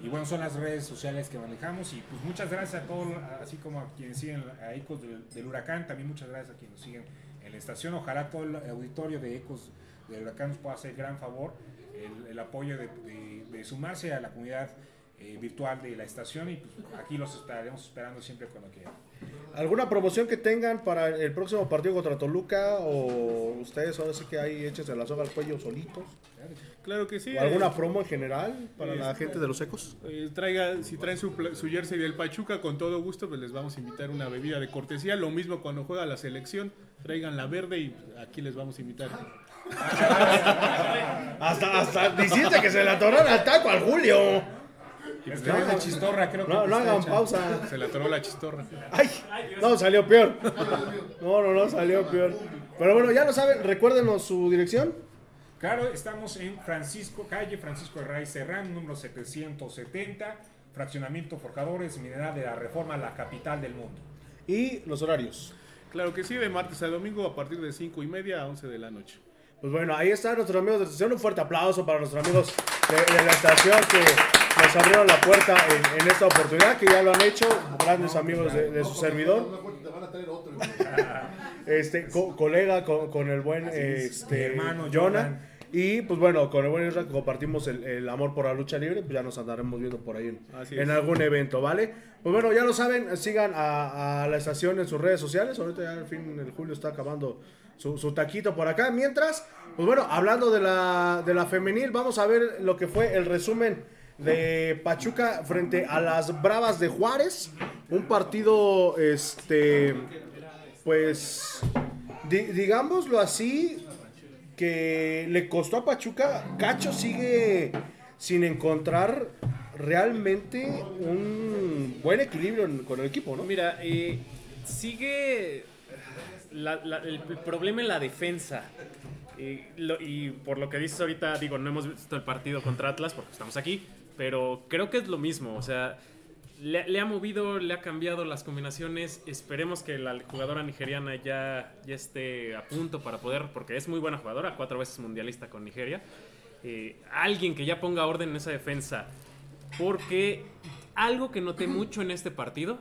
Y bueno, son las redes sociales que manejamos. Y pues muchas gracias a todos, así como a quienes siguen a Ecos del, del Huracán. También muchas gracias a quienes nos siguen en la estación. Ojalá todo el auditorio de Ecos del Huracán nos pueda hacer gran favor el, el apoyo de, de- de sumarse a la comunidad eh, virtual de la estación. Y pues aquí los estaremos esperando siempre cuando quieran. ¿Alguna promoción que tengan para el próximo partido contra Toluca? ¿O ustedes ahora sí que ahí échense la soga al cuello solitos? Claro que sí. ¿O alguna eh, promo en general para la Este- gente de los ecos? Eh, traiga, si traen su, su jersey del Pachuca, con todo gusto, pues les vamos a invitar una bebida de cortesía. Lo mismo cuando juega la selección, traigan la verde y aquí les vamos a invitar. Hasta, hasta dijiste que se le atoraron al taco al Julio. Es de chistorra, creo que No, no hagan pausa. Se le atoró la chistorra. Ay, no, salió peor. No, no, no, salió peor. Pero bueno, ya lo saben, recuérdenos su dirección. Claro, estamos en Francisco, calle Francisco de Raiz Serrano, número 770, fraccionamiento Forjadores, Mineral de la Reforma, la capital del mundo. Y los horarios. Claro que sí, de martes a domingo a partir de 5 y media a 11 de la noche. Pues bueno, ahí están nuestros amigos de la estación. Un fuerte aplauso para nuestros amigos de, de la estación que nos abrieron la puerta en, en esta oportunidad, que ya lo han hecho. Grandes amigos de, de su servidor. Este, co- colega con, con el buen este, hermano Jonah. Y pues bueno, con el buen Isra compartimos el, el amor por la lucha libre. Pues ya nos andaremos viendo por ahí en, algún evento, ¿vale? Pues bueno, ya lo saben, sigan a, a la estación en sus redes sociales. Ahorita ya al fin el Julio está acabando su, su taquito por acá. Mientras, pues bueno, hablando de la, de la femenil, vamos a ver lo que fue el resumen de Pachuca frente a las Bravas de Juárez. un partido, este, pues, di- digámoslo así, que le costó a Pachuca. Cacho sigue sin encontrar realmente un buen equilibrio con el equipo, ¿no? Mira, eh, sigue el, problema en la defensa. Eh, y por lo que dices ahorita, digo, no hemos visto el partido contra Atlas porque estamos aquí, pero creo que es lo mismo. O sea, le, le ha movido, le ha cambiado las combinaciones. Esperemos que la jugadora nigeriana ya, ya esté a punto para poder, porque es muy buena jugadora, cuatro veces mundialista con Nigeria. Eh, alguien que ya ponga orden en esa defensa. Porque algo que noté mucho en este partido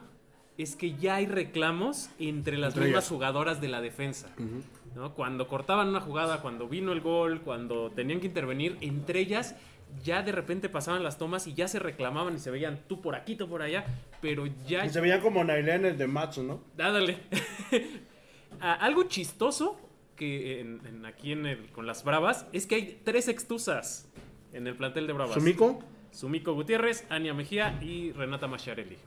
es que ya hay reclamos entre las Entre mismas ellas. jugadoras de la defensa. ¿no? Cuando cortaban una jugada, cuando vino el gol, cuando tenían que intervenir, entre ellas ya de repente pasaban las tomas y ya se reclamaban y se veían tú por aquí, tú por allá, pero ya... Y se veía como Nailea en el de Matsu, ¿no? Dádale. Ah, algo chistoso que en- en- aquí en el- con las Bravas es que hay tres extusas en el plantel de Bravas. Sumiko. Sumiko Gutiérrez, Ania Mejía y Renata Macharelli.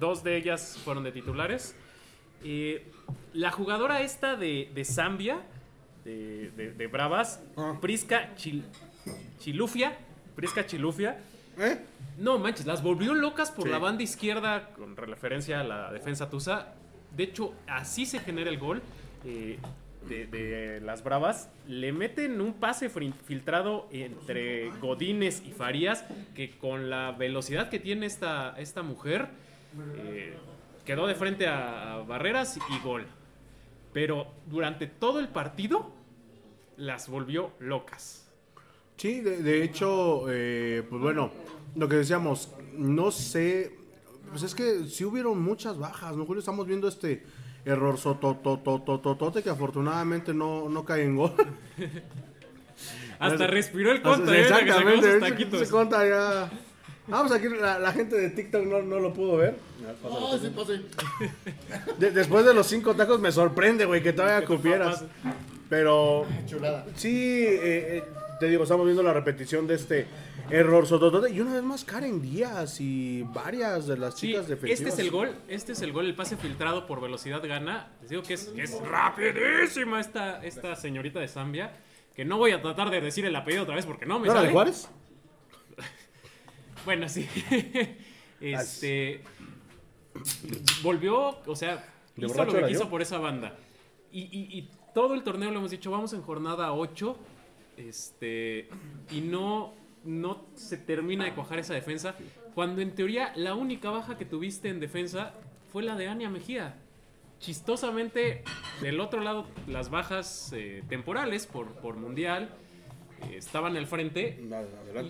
Dos de ellas fueron de titulares. Eh, la jugadora esta de, de Zambia, de, de- de Bravas, Ah. Prisca Chil- Chilufia, Prisca Chilufia, ¿Eh? no manches, las volvió locas por Sí. la banda izquierda con referencia a la defensa tusa. De hecho, así se genera el gol eh, de, de las Bravas. Le meten un pase filtrado entre Godínez y Farías que con la velocidad que tiene esta, esta mujer eh, quedó de frente a, a Barreras y gol. Pero durante todo el partido las volvió locas. Sí, de, de hecho, eh, pues bueno, lo que decíamos, no sé, pues es que sí hubieron muchas bajas, ¿no, Julio? Estamos viendo este error sotototototote que afortunadamente no, no cae en gol. Hasta Es- respiró el contra, ¿eh? Exactamente, ese- taquitos. ese contra ya... Vamos, aquí la, la gente de TikTok no, no lo pudo ver. Ah, sí, pase. De- después de los cinco tacos me sorprende, güey, que todavía cupieras. Pero Chulada. Sí, eh, eh, te digo, estamos viendo la repetición de este error sototote. Y una vez más, Karen Díaz y varias de las Sí, chicas defensivas. este es el gol, este es el gol, el pase filtrado por velocidad gana. Les digo que es, que es rapidísima esta, esta señorita de Zambia. Que no voy a tratar de decir el apellido otra vez porque no me ¿No sale. de Juárez? Bueno, sí. este. Volvió, o sea, De hizo lo que quiso yo. por esa banda. Y, y- y todo el torneo lo hemos dicho, vamos en jornada 8. Este. Y no, no se termina de cuajar esa defensa. Cuando en teoría la única baja que tuviste en defensa fue la de Ania Mejía. Chistosamente, del otro lado, las bajas eh, temporales por, por mundial eh, estaban al frente.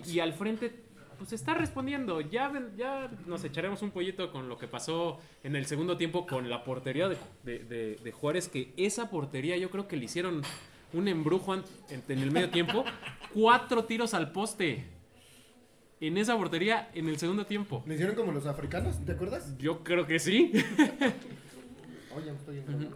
Y, y al frente, pues está respondiendo. Ya, ya nos echaremos un pollito con lo que pasó en el segundo tiempo con la portería de, de- de- de Juárez, que esa portería yo creo que le hicieron un embrujo en, el medio tiempo. Cuatro tiros al poste. En esa portería en el segundo tiempo. ¿Le hicieron como los africanos? ¿Te acuerdas? Yo creo que sí. Oye, me estoy enfermo.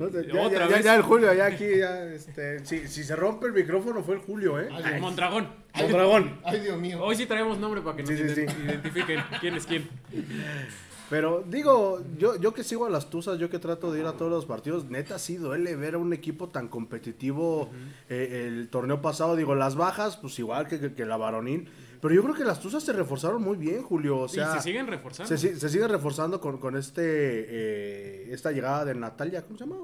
No, ya, ya- Otra ya- vez. ya el Julio, ya aquí, ya, este, si, si se rompe el micrófono fue el Julio, ¿eh? Ay. Mondragón. Mondragón. Ay, Dios mío. Hoy sí traemos nombre para que nos Sí, sí, ident- sí. identifiquen quién es quién. Pero digo, yo, yo que sigo a las Tuzas, yo que trato de ir a todos los partidos, neta sí duele ver a un equipo tan competitivo eh, el torneo pasado. Digo, las bajas, pues igual que, que- que la varonil. Pero yo creo que las Tuzas se reforzaron muy bien, Julio. O sea, y se siguen reforzando. se, si- se sigue reforzando con, con este eh, esta llegada de Natalia, ¿cómo se llama?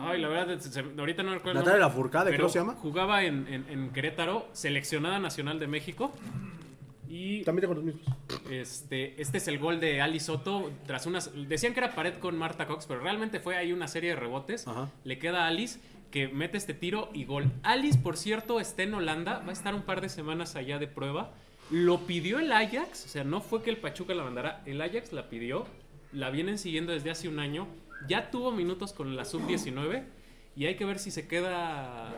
Ay, la verdad, se- se- ahorita no recuerdo. Natalia Lafourcade, creo se llama. Jugaba en, en- en Querétaro, seleccionada nacional de México. Y También tengo los mismos. este, este es el gol de Ali Soto. Tras unas. Decían que era pared con Marta Cox, pero realmente fue ahí una serie de rebotes. Ajá. Le queda a Alice que mete este tiro y gol. Alice, por cierto, está en Holanda. Va a estar un par de semanas allá de prueba. Lo pidió el Ajax. O sea, no fue que el Pachuca la mandara. El Ajax la pidió. La vienen siguiendo desde hace un año. Ya tuvo minutos con la sub-19. Y hay que ver si se queda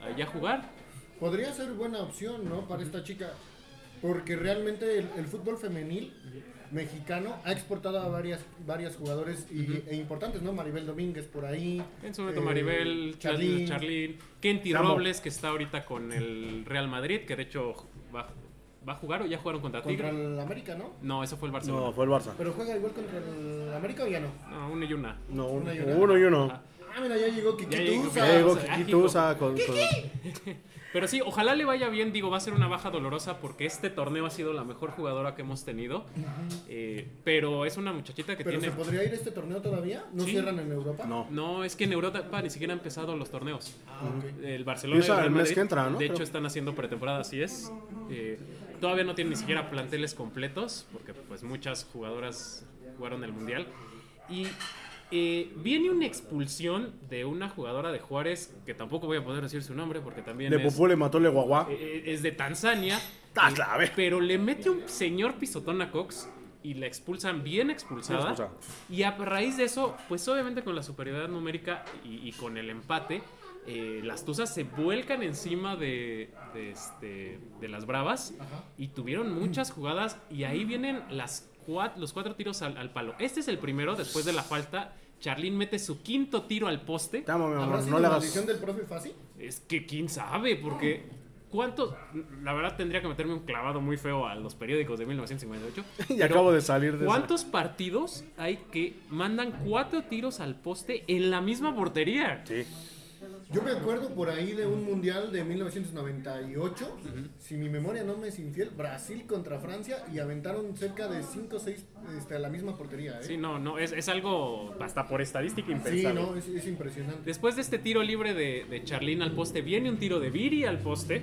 allá a jugar. Podría ser buena opción, ¿no? Para esta chica. Porque realmente el, el fútbol femenil mexicano ha exportado a varias, varias jugadores y- e importantes, ¿no? Maribel Domínguez por ahí. En su momento eh, Maribel, Charlín. Charlín, Charlín, Kenty Samo. Robles, que está ahorita con el Real Madrid, que de hecho va, ¿Va a jugar o ya jugaron contra Contra Tigre? el América, ¿no? No, eso fue el Barcelona. No, fue el Barça. Pero juega igual contra el América o ya no. No, uno y una. No, un- Una y una. uno y uno. Ah, mira, ya llegó Ya Kiki llegó Tusa. Kiki Ya llegó Ah, Kiki hijo. Tusa con, con- Pero sí, ojalá le vaya bien. Digo, va a ser una baja dolorosa porque este torneo ha sido la mejor jugadora que hemos tenido. Eh, pero es una muchachita que Pero tiene. ¿se podría ir este torneo todavía? ¿No Sí. cierran en Europa? No. No, es que en Europa ni siquiera han empezado los torneos. Ah. El Barcelona. y Real el mes Madrid, que entra, ¿no? De hecho, están haciendo pretemporada, así es. Eh, todavía no tienen ni siquiera planteles completos, porque pues muchas jugadoras jugaron el mundial. Y eh, viene una expulsión de una jugadora de Juárez, que tampoco voy a poder decir su nombre, porque también De es, Popó le mató le guagua. eh, es de Tanzania. Ah, Eh, clave. Pero le mete un señor pisotón a Cox y la expulsan bien expulsada. Y a raíz de eso, pues obviamente con la superioridad numérica y, y con el empate, eh, las Tuzas se vuelcan encima de, de, este, de las Bravas y tuvieron muchas jugadas y ahí vienen las cuat- los cuatro tiros al, al palo. Este es el primero, después de la falta. Charlín mete su quinto tiro al poste. Mi ¿Habrá amor. sido No le maldición hagas. del profe Fácil? Es que quién sabe, porque ¿cuántos? La verdad tendría que meterme un clavado muy feo a los periódicos de 1958. Y acabo de salir de esa. ¿Cuántos partidos hay que mandan cuatro tiros al poste en la misma portería? Sí. Yo me acuerdo por ahí de un mundial de 1998, si mi memoria no me es infiel, Brasil contra Francia y aventaron cerca de 5 o 6 este, a la misma portería. ¿eh? Sí, no, no, es, es algo hasta por estadística Sí, impensable. no, es, es impresionante. Después de este tiro libre de, de Charlín al poste, viene un tiro de Viri al poste.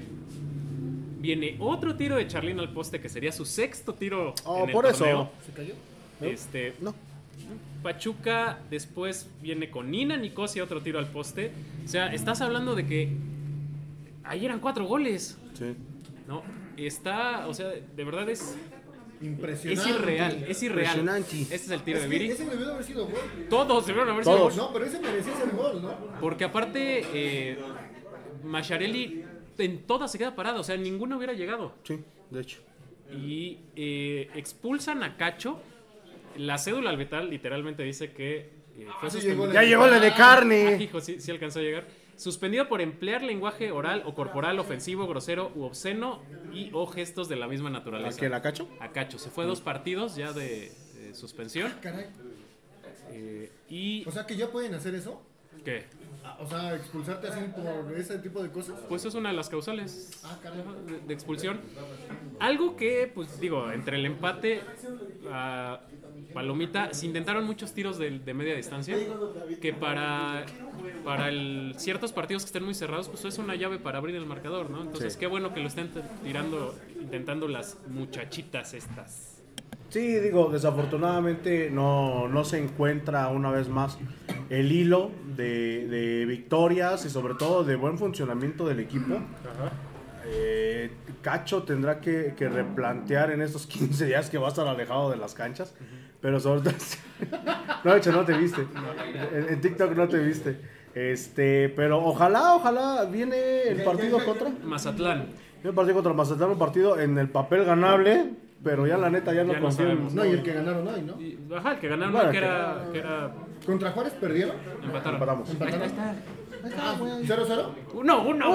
Viene otro tiro de Charlín al poste, que sería su sexto tiro. Oh, en el por eso. ¿Se cayó? Este, No. Pachuca después viene con Nina Nicosia otro tiro al poste. O sea, estás hablando de que ahí eran cuatro goles. Sí. ¿No? Está, o sea, de verdad es, es Impresionante. irreal, es irreal. Impresionante. Este es el tiro Es de Viri. ese debió de haber sido gol. Todos debieron haber sido Todos. gol. No, pero ese merecía ser gol, ¿no? Porque aparte, eh, Macharelli en todas se queda parado. O sea, ninguno hubiera llegado. Sí, de hecho. Y eh, expulsan a Cacho. La cédula arbitral literalmente dice que eh, fue Ah, Ya llegó la de Ah, carne. hijo, sí, sí alcanzó a llegar. Suspendido por emplear lenguaje oral o corporal ofensivo, grosero u obsceno y o gestos de la misma ¿A naturaleza. que la cacho? A Cacho. Se fue dos partidos ya de, de suspensión. Caray. Eh, y. O sea que ya pueden hacer eso. ¿Qué? Ah, O sea, expulsarte así por ese tipo de cosas. Pues es una de las causales Ah, de, de expulsión. Algo que, pues digo, entre el empate a Palomita, se intentaron muchos tiros de, de media distancia, que para, para el- ciertos partidos que estén muy cerrados, pues es una llave para abrir el marcador, ¿no? Entonces, Sí. qué bueno que lo estén tirando, intentando las muchachitas estas. Sí, digo, desafortunadamente no, no se encuentra una vez más el hilo de, de victorias y sobre todo de buen funcionamiento del equipo. Eh, Cacho tendrá que, que replantear en estos 15 días que va a estar alejado de las canchas. Pero sobre todo... no, de hecho, no te viste. En, en TikTok no te viste. Este, pero ojalá, ojalá viene el partido contra... Mazatlán. Viene el partido contra Mazatlán, un partido en el papel ganable, pero ya la neta ya no Ya no sabemos. No, y el que ganaron hoy, ¿no? Y, ajá, el que ganaron, Bueno, que, que- era, que era... ¿Contra Juárez perdieron? Empataron. Empatamos. ¿Empataron? Ah, ¿0-0? Uno, uno.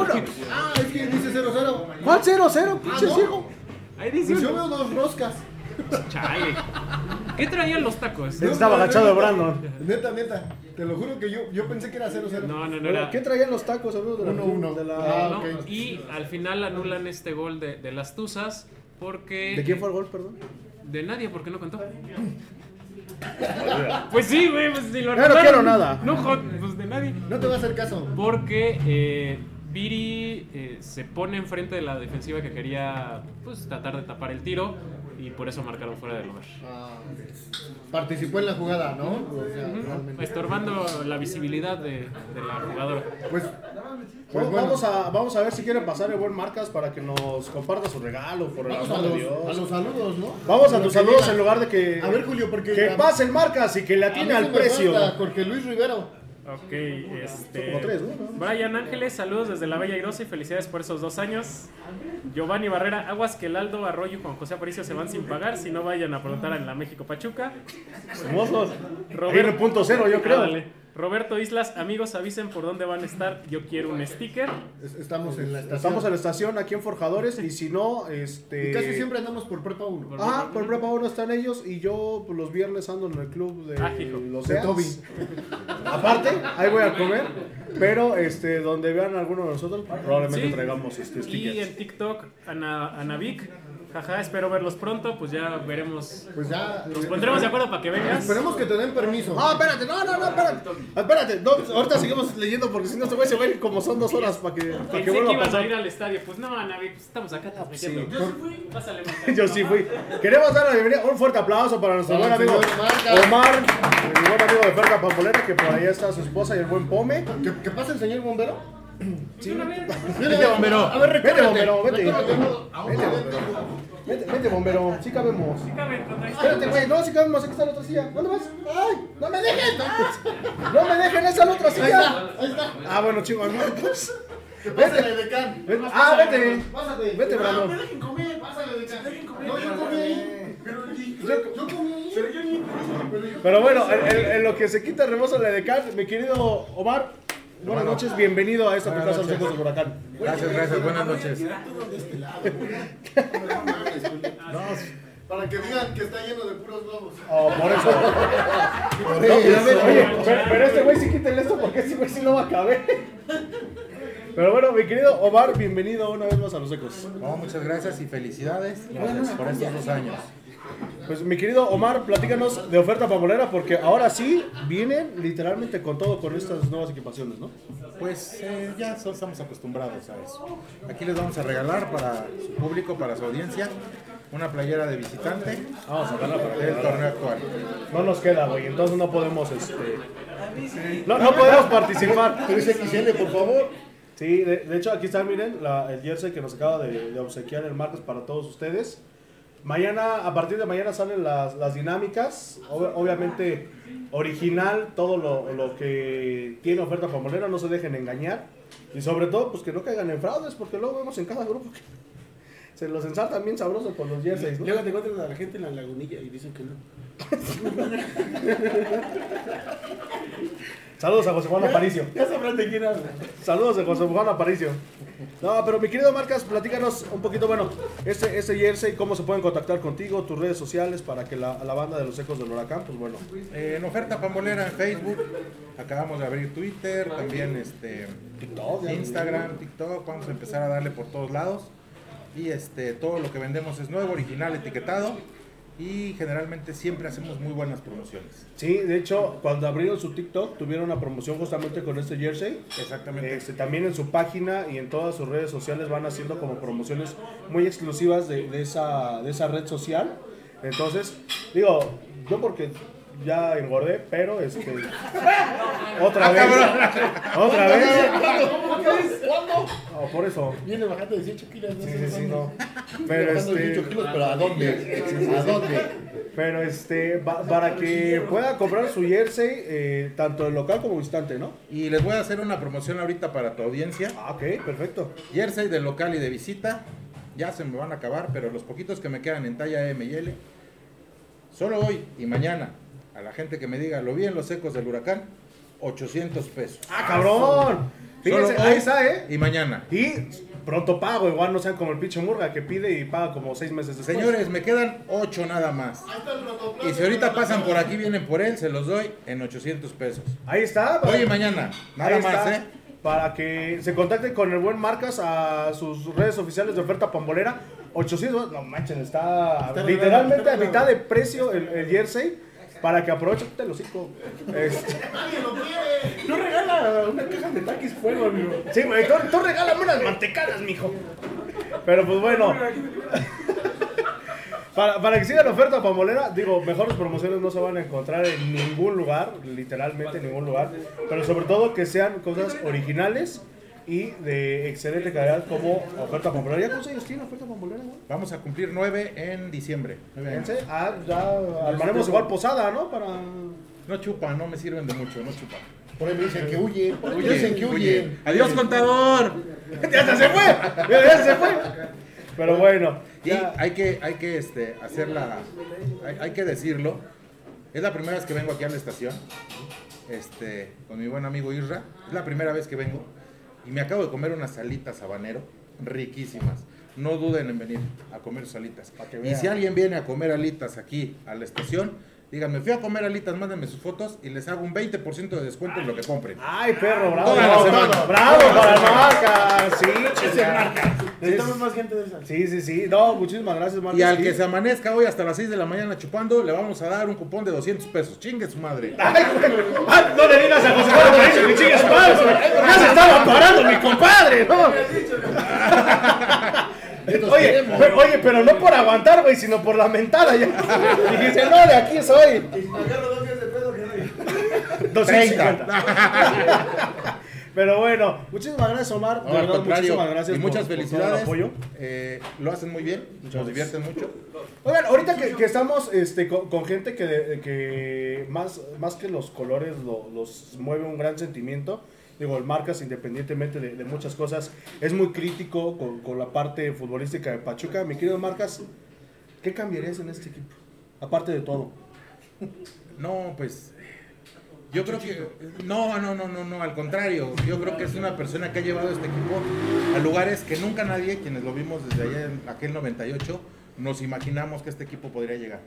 Ah, es que dice 0-0. ¿Cuál 0-0? Pinche ¿no? ciego. Ahí dice Pues yo uno. veo dos roscas. Chale. ¿Qué traían los tacos? Él estaba agachado de Brandon. Neta, neta. Te lo juro que yo, yo pensé que era 0-0. No, no, no era. ¿Qué traían los tacos, amigos? De la, Uno, uno. De, la- Ah, No, ok. Y al final anulan este gol de, de las Tuzas porque. ¿De quién fue el gol, perdón? De nadie, porque no contó. pues sí, güey, pues si lo no quiero nada. No, pues de nadie. No te va a hacer caso. Porque eh, Viri eh, se pone enfrente de la defensiva que quería pues tratar de tapar el tiro y por eso marcaron fuera del lugar. Ah, participó en la jugada, ¿no? O sea, realmente. Estorbando la visibilidad de, de la jugadora. Pues, pues Vamos, bueno. vamos a, vamos a ver si quieren pasar el buen Marcas para que nos comparta su regalo, por el Vamos a amor de los, Dios. a los saludos, ¿no? Vamos a Lo tus saludos en lugar de que. A ver, Julio, porque. Que a- pasen Marcas y que le a atine al precio. Jorge Luis Rivero. Ok, este. como tres, ¿no? Brian Ángeles, saludos desde la Bella Irosa y felicidades por esos dos años. Giovanni Barrera, aguas que el Aldo Arroyo y Juan José Aparicio se van sin pagar. Si no vayan a preguntar en la México Pachuca. Hermosos. Roberto- Ahí en el punto cero, yo creo. Roberto Islas, amigos, avisen por dónde van a estar. Yo quiero un sticker. Es- Estamos en la estación. Estamos en la estación aquí en Forjadores y si no, este... Y casi siempre andamos por prepa 1. Ah, por prepa 1 están ellos y yo pues, los viernes ando en el club de Ah, los De. Toby. Aparte, ahí voy a comer, pero este donde vean a alguno de nosotros probablemente Sí. traigamos este Y stickers. en TikTok, Ana, Anavic. Jaja, espero verlos pronto. Pues ya veremos. Pues ya. Nos pondremos de acuerdo para que vengas. Esperemos que te den permiso. No, espérate, no, no, no, espérate. Espérate, no, ahorita seguimos leyendo porque si no este güey se va a ir como son dos horas para que, para que que vuelva a ibas a pasar. ir al estadio. Pues no, Anavic, pues estamos acá transmitiendo. Yo sí fui. Pásale, Marca. Yo sí fui. Queremos dar la bienvenida, un fuerte aplauso para nuestro buen amigo. Omar, mi buen amigo de Ferga Pambolera, que por allá está su esposa y el buen Pome. ¿Qué, qué pasa el señor bombero? Vete, bombero. A ver, Vete, bombero, vete. Vete, bombero. Vete, vete, bombero. Sí cabemos. Cabe, contra- Espérate, güey. No, sí cabemos. Aquí está la otra silla. ¿Dónde vas? ¡Ay! ¡No me dejen! ¡No me dejen! ¡Esa es la otra Ahí silla! está, ahí está. Ah, bueno, chingón. ¿no? Pues, Pásale de can. Vete. Ah, vete. Pásate. Vete, No, Brandon. me dejen comer. Pásale de can. No, yo comí ahí. Yo, yo comí ahí. Pero yo ni. Pero bueno, en, en- en lo que se quita el rebozo la de Can, mi querido Omar, buenas noches, bienvenido a esta tu casa, Los Ecos del Huracán. Gracias, gracias, buenas noches. Para que digan que está lleno de puros globos. Oh, por eso. Por eso. oye, pero, pero este güey sí quítale esto porque este güey sí no va a caber. Pero bueno, mi querido Omar, bienvenido una vez más a Los Ecos. No, muchas gracias y felicidades gracias por estos dos años. Pues mi querido Omar, platícanos de oferta pambolera porque ahora sí vienen literalmente con todo con estas nuevas equipaciones, ¿no? Pues eh, ya estamos acostumbrados a eso. Aquí les vamos a regalar para su público, para su audiencia, una playera de visitante Vamos a sacarla para del que torneo actual. no nos queda, güey, entonces no podemos, este... No, no podemos participar. 3XL, por favor. Sí, de, de hecho aquí está, miren, la- el jersey que nos acaba de, de obsequiar el Marcos para todos ustedes. Mañana, a partir de mañana salen las, las dinámicas, Ob- obviamente original, todo lo, lo que tiene oferta pambolera, no se dejen engañar. Y sobre todo, pues que no caigan en fraudes, porque luego vemos en cada grupo que se los ensartan bien sabrosos con los jerseys, ¿no? Luego te encuentras a la gente en la lagunilla y dicen que no. Saludos a José Juan Aparicio. Ya sabrán de quién habla. Saludos de José Juan Aparicio. No, pero mi querido Marcas, platícanos un poquito, bueno, este, este jersey, cómo se pueden contactar contigo, tus redes sociales para que la, la banda de los ecos del huracán, pues bueno. Eh, en oferta pambolera en Facebook, acabamos de abrir Twitter, también este Instagram, TikTok, vamos a empezar a darle por todos lados. Y este todo lo que vendemos es nuevo, original, etiquetado. Y generalmente siempre hacemos muy buenas promociones. Sí, de hecho, cuando abrieron su TikTok, tuvieron una promoción justamente con este jersey. Exactamente. Este, también en su página y en todas sus redes sociales van haciendo como promociones muy exclusivas de, de esa, de esa red social. Entonces, digo, yo porque ya engordé, pero este. Otra vez. Otra vez. ¿Cuándo? Oh, por eso. Viene bajando 18 kilos. No Sí, sé sí, sí, no. Pero Bajando 18 este. kilos, pero ¿a dónde? ¿A dónde? Pero este. pa- para que pueda comprar su jersey, eh, tanto en local como visitante, ¿no? Y les voy a hacer una promoción ahorita para tu audiencia. Ah, ok, perfecto. Jersey de local y de visita. Ya se me van a acabar, pero los poquitos que me quedan en talla M y L. Solo hoy y mañana, a la gente que me diga, lo vi en los ecos del huracán, 800 pesos. ¡Ah, cabrón! Fíjense, ahí está, ¿eh? Y mañana. Y pronto pago, igual no sean como el pinche Murga que pide y paga como seis meses después. Señores, me quedan 8 nada más. Y si ahorita pasan por aquí, vienen por él, se los doy en 800 pesos. Ahí está. Hoy y mañana, nada Ahí más, está, ¿eh? Para que se contacten con el buen Marcas a sus redes oficiales de oferta pambolera. 800, no manchen, está, Está literalmente a está mitad de precio el, el jersey. Para que aprovechen el hocico. Este, ¡Nadie lo quiere! No regala una caja de taquis fuego, amigo. sí, güey, tú, tú regálame unas mantecadas, mijo. Pero pues bueno. Para, para que siga la oferta pambolera, digo, mejores promociones no se van a encontrar en ningún lugar, literalmente en ningún lugar, pero sobre todo que sean cosas originales y de excelente calidad como oferta pambolera. ¿Ya cuántos años tiene oferta güey? Vamos a cumplir 9 en diciembre. Nueve. Fíjense, Ah, ya armaremos igual posada, ¿no? Para... No chupan, no me sirven de mucho, no chupan. Por ahí me dicen que huyen. Por ahí me Huye, dicen que huye. Adiós, contador. ¡Ya se- fue! ¡Ya se fue! Pero bueno, Y ya... hay que, hay que este, hacer la. Hay, hay que decirlo. Es la primera vez que vengo aquí a la estación. este, con mi buen amigo Isra. Es la primera vez que vengo y me acabo de comer unas salitas habanero riquísimas. No duden en venir a comer sus alitas. que Y si alguien viene a comer alitas aquí a la estación, díganme, fui a comer alitas, mándenme sus fotos y les hago un 20% de descuento en lo que compren. Ay, perro, bravo. Toda la bravo, semana. bravo para el marca. Sí, chinga. Necesitamos más gente de esas. Sí, sí, sí. No, muchísimas gracias, Marcos. Y al Sí. que se amanezca hoy hasta las 6 de la mañana chupando, le vamos a dar un cupón de 200 pesos. Chingue su madre. Ay, güey. Ay, no le digas a José Manuel Mauricio que chingue su madre. Ya se estaba parando mi compadre, ¿no? Oye, pero, oye, pero no por aguantar, güey, sino por la mentada ya. Dijiste, no, de aquí soy. Agarro dos días de pedo que no 250. Pero bueno, muchísimas gracias, Omar. No, verdad, muchísimas gracias y por- muchas por todo el felicidades. apoyo. Eh, lo hacen muy bien, nos divierten mucho. Oigan, ahorita que, que estamos este, con, con gente que, de- que más, más que los colores lo- los mueve un gran sentimiento, digo, el Marcas, independientemente de, de muchas cosas, es muy crítico con, con la parte futbolística de Pachuca. Mi querido Marcas, ¿qué cambiarías en este equipo? Aparte de todo. No, pues yo creo que no, no, no, no, no, al contrario, yo creo que es una persona que ha llevado este equipo a lugares que nunca nadie, quienes lo vimos desde allá en aquel 98, nos imaginamos que este equipo podría llegar.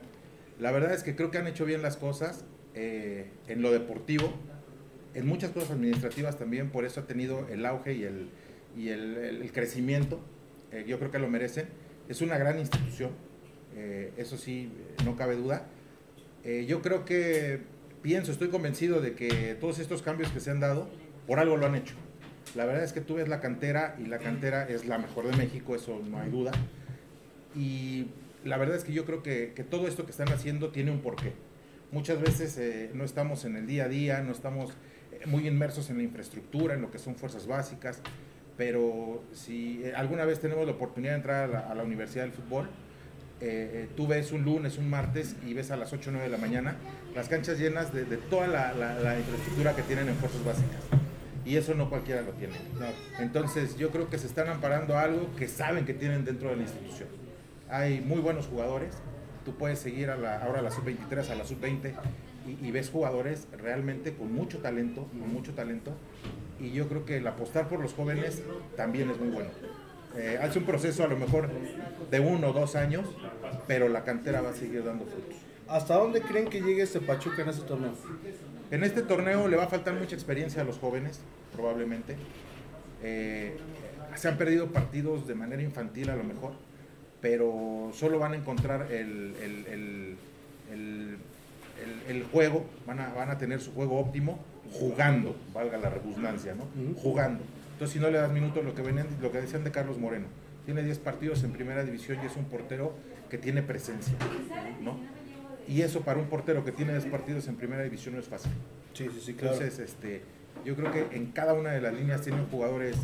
La verdad es que creo que han hecho bien las cosas eh, en lo deportivo, en muchas cosas administrativas también, por eso ha tenido el auge y el, y el, crecimiento, eh, yo creo que lo merecen. Es una gran institución, eh, eso sí, no cabe duda. Eh, yo creo que pienso, estoy convencido de que todos estos cambios que se han dado, por algo lo han hecho. La verdad es que tú ves la cantera y la cantera es la mejor de México, eso no hay duda. Y la verdad es que yo creo que, que todo esto que están haciendo tiene un porqué. Muchas veces eh, no estamos en el día a día, no estamos eh, muy inmersos en la infraestructura, en lo que son fuerzas básicas, pero si eh, alguna vez tenemos la oportunidad de entrar a la, a la Universidad del Fútbol, eh, eh, tú ves un lunes, un martes y ves a las 8 o 9 de la mañana las canchas llenas de, de toda la, la- la infraestructura que tienen en fuerzas básicas. Y eso no cualquiera lo tiene. Entonces yo creo que se están amparando a algo que saben que tienen dentro de la institución. Hay muy buenos jugadores. Tú puedes seguir a la, ahora a la sub-23, a la sub-20 y, y ves jugadores realmente con mucho talento, con mucho talento. Y yo creo que el apostar por los jóvenes también es muy bueno. Eh, hace un proceso a lo mejor de uno o dos años, pero la cantera va a seguir dando frutos. ¿Hasta dónde creen que llegue este Pachuca en este torneo? En este torneo le va a faltar mucha experiencia a los jóvenes, probablemente. Eh, se han perdido partidos de manera infantil a lo mejor, pero solo van a encontrar el, el- el- el- el- el juego, van a, van a tener su juego óptimo jugando, valga la redundancia, ¿no? Jugando. Entonces, si no le das minutos, lo que, venían, lo que decían de Carlos Moreno, tiene 10 partidos en primera división y es un portero que tiene presencia, ¿no? Y eso para un portero que tiene 10 partidos en primera división no es fácil. Sí, sí, sí, claro. Entonces, este, yo creo que en cada una de las líneas tienen jugadores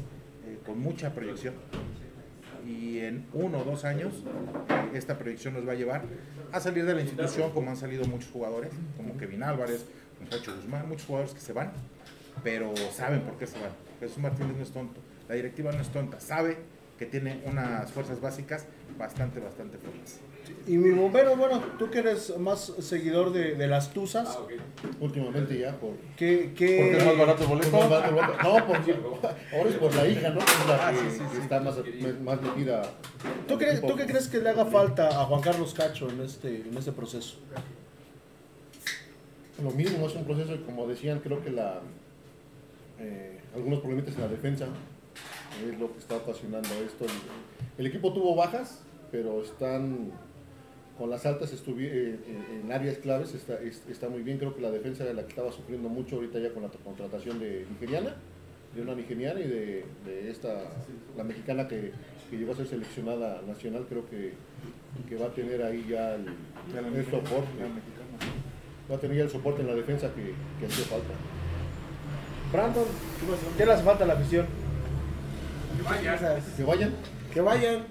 eh, con mucha proyección. Y en uno o dos años, esta proyección nos va a llevar a salir de la institución, como han salido muchos jugadores, como Kevin Álvarez, Guzmán, muchos jugadores que se van, pero saben por qué se van. Jesús Martínez no es tonto, la directiva no es tonta, sabe que tiene unas fuerzas básicas bastante, bastante fuertes. Y mi bombero, bueno, tú que eres más seguidor de, de las Tuzas, Últimamente ya, por... ¿qué, qué- Porque es más barato el boleto. Más barato el boleto. No, porque ahora es por la hija, ¿no? Es la Ah, que, sí, sí, que sí. está más, más metida. ¿tú, crees, ¿Tú qué crees que le haga falta a Juan Carlos Cacho en este, en este proceso? Lo mismo, es un proceso, y como decían, creo que la eh, algunos problemitas en la defensa es lo que está ocasionando esto. El, el equipo tuvo bajas, pero están con las altas estuvi- eh, en, en áreas claves, está, es- está muy bien. Creo que la defensa era la que estaba sufriendo mucho ahorita ya con la contratación de nigeriana, de una nigeriana y de, de esta, la mexicana que, que llegó a ser seleccionada nacional, creo que, que va a tener ahí ya el, el soporte. Va a tener ya el soporte en la defensa que, que hacía falta. Brandon, ¿qué le hace falta a la afición? Que vayan. Que vayan.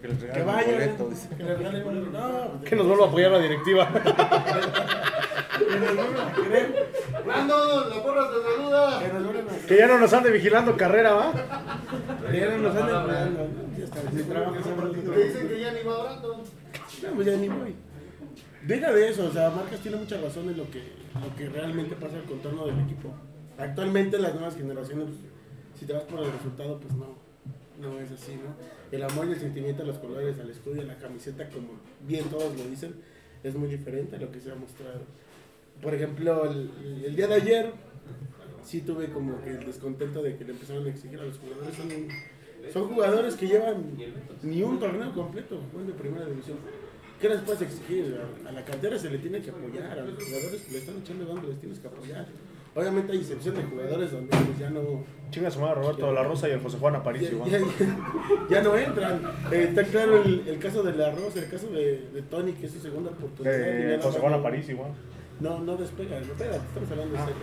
Que les Que vayan. boleto. Que les regalen No, Que nos vuelva a apoyar la directiva. que nos vuelvan a querer. ¡Brandon! ¡La porra te saluda! Que nos vuelvan a que ya no nos ande vigilando carrera, ¿va? Que ya no nos anden pagando. Ya está, si trabajas dicen que ya ni va Brandon. No, pues ya ni voy. Deja de eso, o sea, Marcas tiene mucha razón en lo que, lo que realmente pasa al contorno del equipo. Actualmente las nuevas generaciones, si te vas por el resultado, pues no, no es así, ¿no? El amor y el sentimiento a los colores, al escudo y a la camiseta, como bien todos lo dicen, es muy diferente a lo que se ha mostrado. Por ejemplo, el, día de ayer sí tuve como que el descontento de que le empezaron a exigir a los jugadores. Son, jugadores que llevan ni un torneo completo jugando de primera división. ¿Qué les puedes exigir? A, a la cantera se le tiene que apoyar, a los jugadores que le están echando ganas les tienes que apoyar. Obviamente hay excepción de jugadores donde pues, ya no, Chinga su madre Roberto de la Rosa y el José Juan ya, Aparicio. ya- ya no entran. Eh, está claro el, el caso de la Rosa, el caso de, de Tony, que es su segunda oportunidad. y Eh, nada José Juan Aparicio igual. No, no despega, no pega, estamos hablando en serio.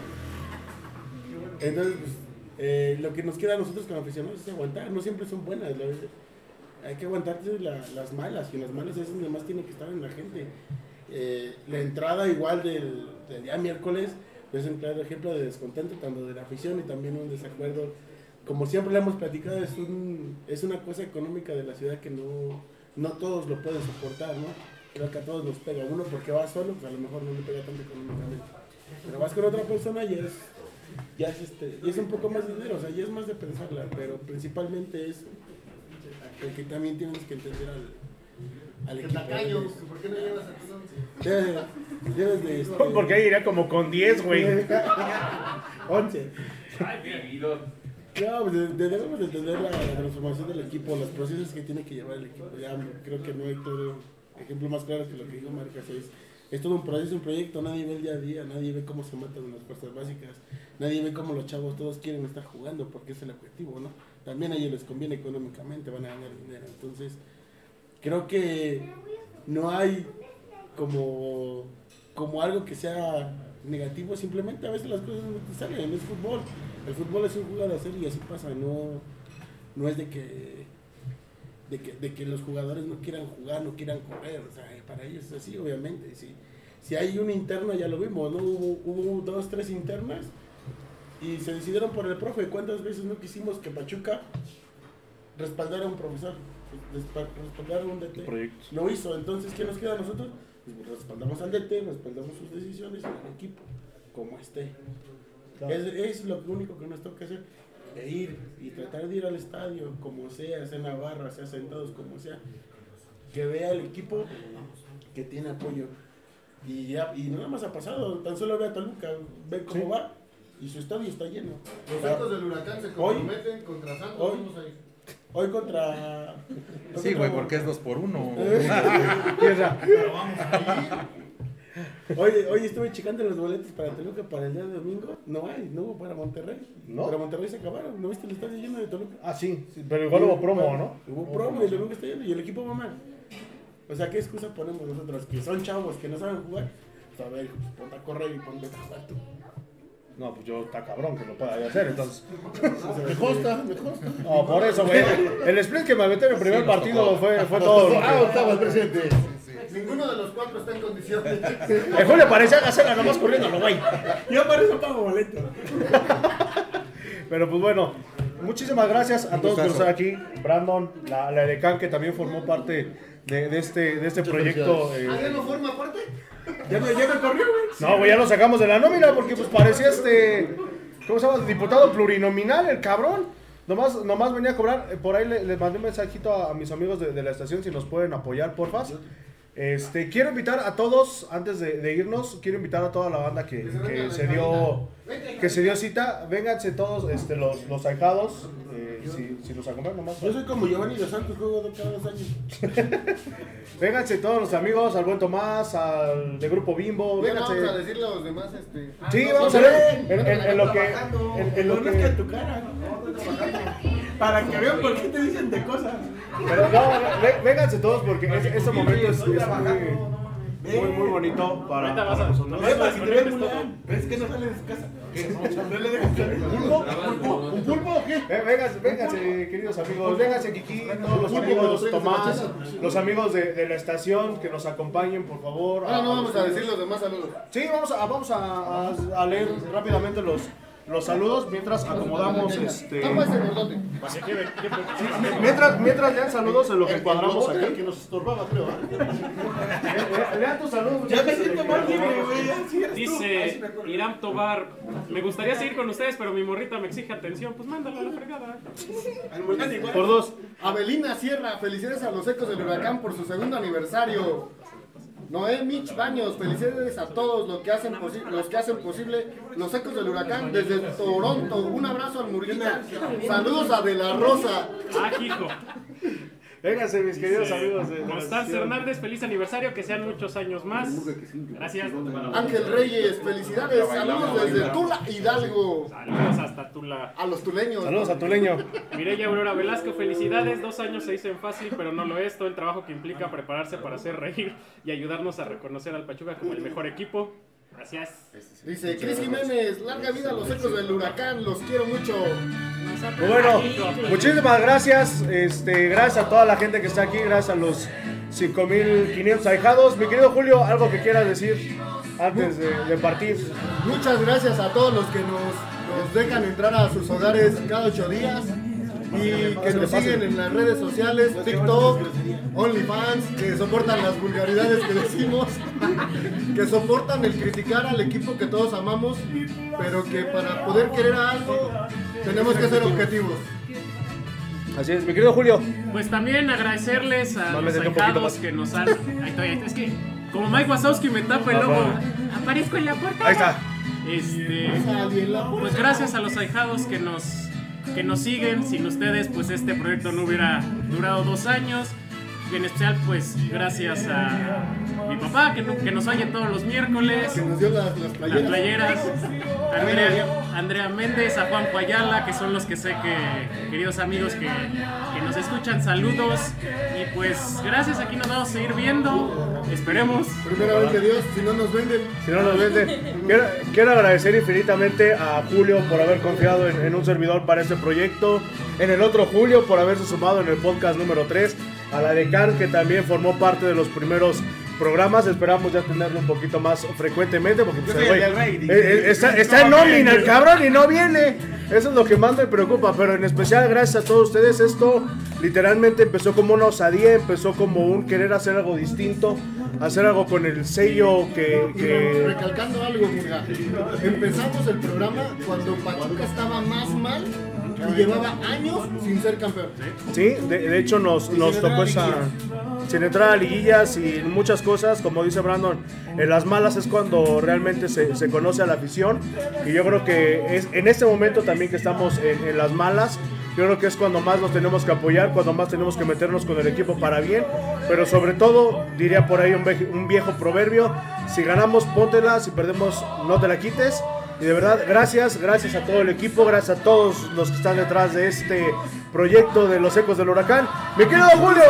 Entonces, pues, eh, lo que nos queda a nosotros como aficionados es aguantar, no siempre son buenas. la- hay que aguantarse la- las malas, y las malas es donde más tiene que estar en la gente. Eh, la entrada igual del, del día miércoles es un claro ejemplo de descontento tanto de la afición y también un desacuerdo. Como siempre le hemos platicado, es, un, es una cosa económica de la ciudad que no, no todos lo pueden soportar, ¿no? Creo que a todos nos pega. Uno porque va solo, pues a lo mejor no le pega tanto económicamente. Pero vas con otra persona y es, ya es, este, y es un poco más dinero, o sea, ya es más de pensarla, pero principalmente es que también tienes que entender al, al equipo. tacaño, ¿por qué no llevas a tus once? Este, Porque ahí iría como con 10, güey. 11. No, pues de- de- debemos de entender la, la transformación del equipo, los procesos que tiene que llevar el equipo. Ya creo que no hay todo ejemplo más claro que lo que dijo Marcas. Es, es todo un proceso, un proyecto. Nadie ve el día a día, nadie ve cómo se matan las fuerzas básicas, nadie ve cómo los chavos todos quieren estar jugando porque es el objetivo, ¿no? También a ellos les conviene económicamente, van a ganar dinero. Entonces, creo que no hay como, como algo que sea negativo, simplemente a veces las cosas no te salen, es fútbol. El fútbol es un juego de hacer y así pasa, no, no es de que, de que de que los jugadores no quieran jugar, no quieran correr, o sea, para ellos es así, obviamente. Si, si hay una interna, ya lo vimos, ¿no? Hubo, hubo dos, tres internas y se decidieron por el profe. ¿Cuántas veces no quisimos que Pachuca respaldara a un profesor? Respa- Respaldara a un DT. Lo hizo, entonces, ¿qué nos queda a nosotros? Pues respaldamos al DT, respaldamos sus decisiones y al equipo, como esté. Es, es lo único que nos toca hacer, e ir y tratar de ir al estadio, como sea, sea en Navarra, sea sentados, como sea, que vea el equipo que tiene apoyo. Y, ya, y nada más ha pasado, tan solo ve a Toluca, ve cómo Sí. va, y su estadio está lleno. Los Santos del Huracán se comprometen contra Santos. Hoy- Vamos a ir. Hoy contra... Sí, güey, porque es dos por uno. Hoy, hoy estuve checando los boletos para Toluca para el día de domingo. No hay, no hubo para Monterrey. ¿No? Para Monterrey se acabaron. ¿No viste el estadio lleno de Toluca? Ah, sí, sí, pero igual hubo promo, ¿no? Hubo promo y el domingo está lleno y el equipo va mal. O sea, ¿qué excusa ponemos nosotros? Que son chavos que no saben jugar. Pues a ver, pues, ponte a correr y ponte a jugar tú. No, pues yo está cabrón que lo pueda hacer, entonces. Me consta, me consta. No, por eso, güey. El split que me aventé en el primer partido fue, fue todo. Ah, estaba el presente. Ninguno de los cuatro está en condiciones. El Julio parecía hacerla nomás corriendo, güey. Yo para eso pago boleto. Pero pues bueno, muchísimas gracias a todos por estar aquí. Brandon, la, la Edecán que también formó parte de, de este, de este proyecto. eh, ¿Alguien no forma parte? Ya me, ya me corrió, güey. No, güey, ya lo sacamos de la nómina porque pues parecía este. ¿Cómo se llama? Diputado plurinominal, el cabrón. Nomás, nomás venía a cobrar. Eh, Por ahí le- les mandé un mensajito a, a mis amigos de, de la estación si nos pueden apoyar, porfa. Este, quiero invitar a todos, antes de, de irnos, quiero invitar a toda la banda que, que se dio que se dio cita. Vénganse todos este, los, los ahijados. eh, si, si nos acompañan nomás. Yo soy como Giovanni Dos Santos, juego de cada dos años. Vénganse todos los amigos, al buen Tomás, al de Grupo Bimbo. Vénganse. vamos a decirle a los demás, este. Sí, no, vamos a ver en, en- en lo que. En, en lo que tu cara. Para que vean por qué te dicen de cosas. Pero no, vénganse todos porque es- este momento es, es muy, muy, muy bonito para, para nosotros. ves que no sale de su casa. No le dejas salir. ¿Pulpo? ¿Pulpo? ¿Un pulpo o qué? Eh, vénganse, vénganse, queridos amigos, vénganse Kiki, todos los amigos, Tomás, los amigos de, de la estación que nos acompañen, por favor. Ahora no vamos a decir los demás saludos. Sí, vamos a, vamos a, a- a leer rápidamente los, los saludos mientras acomodamos este. Mientras, mientras lean saludos en lo que encuadramos aquí. que nos estorbaba, creo. ¿eh? Lean tus saludos. Ya me siento más libre, güey. Dice Irán Tobar, me gustaría seguir con ustedes, pero mi morrita me exige atención. Pues mándala a la fregada. Por dos. Abelina Sierra, felicidades a los ecos del huracán por su segundo aniversario. Noé Mitch Baños, felicidades a todos los que hacen, los que hacen posible los ecos del huracán desde Toronto. Un abrazo al Murguita. Saludos a De La Rosa. Ah, hijo. Vénganse, mis queridos amigos. de- Constanza. Hernández, feliz aniversario, que sean muchos años más. Gracias. Ángel Reyes, felicidades. Saludos desde Tula Hidalgo. Saludos hasta Tula. A los tuleños. Saludos a Tuleño. Mireya Aurora Velasco, felicidades. Dos años se dicen fácil, pero no lo es. Todo el trabajo que implica prepararse para hacer reír y ayudarnos a reconocer al Pachuca como el mejor equipo. Gracias. Dice Cris Jiménez, larga vida a los ecos del huracán, los quiero mucho. Pues bueno, muchísimas gracias. Este, gracias a toda la gente que está aquí, gracias a los 5500 ahijados. Mi querido Julio, algo que quieras decir antes de, de partir. Muchas gracias a todos los que nos, nos dejan entrar a sus hogares cada ocho días y que nos siguen en las redes sociales, TikTok, OnlyFans, que soportan las vulgaridades que decimos, que soportan el criticar al equipo que todos amamos, pero que para poder querer a algo tenemos que ser objetivos. Así es, mi querido Julio. Pues también agradecerles a los ahijados que nos han. Ahí estoy, ahí estoy. Es que como Mike Wazowski me tapa el logo. Aparezco en la puerta. Ahí está. Este. Pues gracias a los ahijados que nos, que nos siguen. Sin ustedes, pues este proyecto no hubiera durado dos años. Y en especial, pues gracias a mi papá que, no- que nos oye todos los miércoles. Que nos dio las, las Las playeras. playeras. Andrea, Andrea Méndez, a Juan Ayala, que son los que sé que, queridos amigos que, que nos escuchan, saludos. Y pues gracias, aquí nos vamos a seguir viendo. Esperemos. Primeramente Dios, si no nos venden. Si no nos venden. Quiero, quiero agradecer infinitamente a Julio por haber confiado en, en un servidor para este proyecto. En el otro Julio por haberse sumado en el podcast número 3. A la Decan que también formó parte de los primeros programas. Esperamos ya tenerlo un poquito más frecuentemente. Porque pues, el rating. eh, eh, está, está en nómina el cabrón y no viene. Eso es lo que más me preocupa. Pero en especial gracias a todos ustedes. Esto literalmente empezó como una osadía. Empezó como un querer hacer algo distinto. Hacer algo con el sello que... Y que- recalcando algo, Murga. Empezamos el programa cuando Pachuca estaba más mal y llevaba años sin ser campeón. Sí, de, de hecho nos, nos tocó esa... Sin entrar a liguillas y muchas cosas, como dice Brandon, en las malas es cuando realmente se, se conoce a la afición. Y yo creo que es en este momento también que estamos en, en las malas, yo creo que es cuando más nos tenemos que apoyar, cuando más tenemos que meternos con el equipo para bien. Pero sobre todo, diría por ahí un viejo proverbio, si ganamos, póntela, si perdemos, no te la quites. Y de verdad, gracias, gracias a todo el equipo, gracias a todos los que están detrás de este proyecto de los ecos del huracán. Mi querido Julio,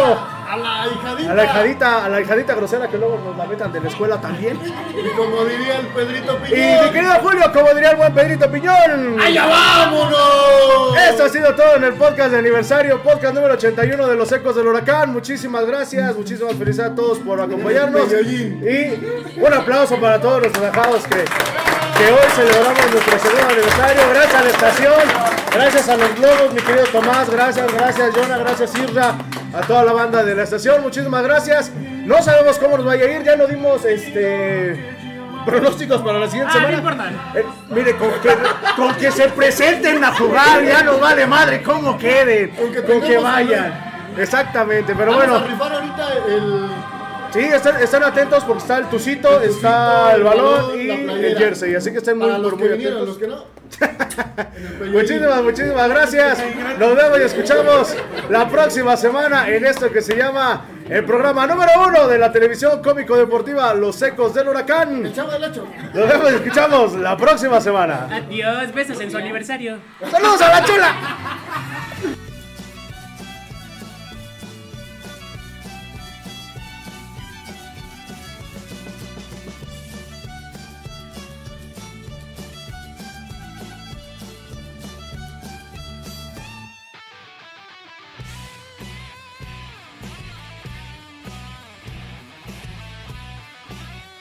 A la hijadita. a la hijadita, a la hijadita grosera que luego nos la metan de la escuela también. Y como diría el Pedrito Y Piñón. mi querido Julio, como diría el buen Pedrito Piñón. ¡Allá vámonos! Esto ha sido todo en el podcast de aniversario, podcast número 81 de los ecos del huracán. Muchísimas gracias, muchísimas felicidades a todos por acompañarnos. Y un aplauso para todos los relajados que, que hoy celebramos nuestro segundo aniversario. Gracias a la estación, gracias a los globos, mi querido Tomás, gracias, gracias Jonah, gracias Irra, a toda la banda de la estación, muchísimas gracias. No sabemos cómo nos vaya a ir, ya no dimos este pronósticos para la siguiente Ah, semana. Eh, mire, con que, con que se presenten a jugar, ya nos vale madre cómo queden, con que, vayan. Exactamente, pero Vamos bueno, a rifar ahorita el. Sí, están, están atentos porque está el tucito, El está tucito, el el balón balón, y el jersey, así que estén muy, Para los muy que vinieron, atentos. los que no. Muchísimas, muchísimas gracias. Nos vemos y escuchamos la próxima semana en esto que se llama el programa número uno de la televisión cómico deportiva Los Ecos del Huracán. El chavo del hecho. Nos vemos y escuchamos la próxima semana. Adiós, besos en su aniversario. ¡Saludos a la chula!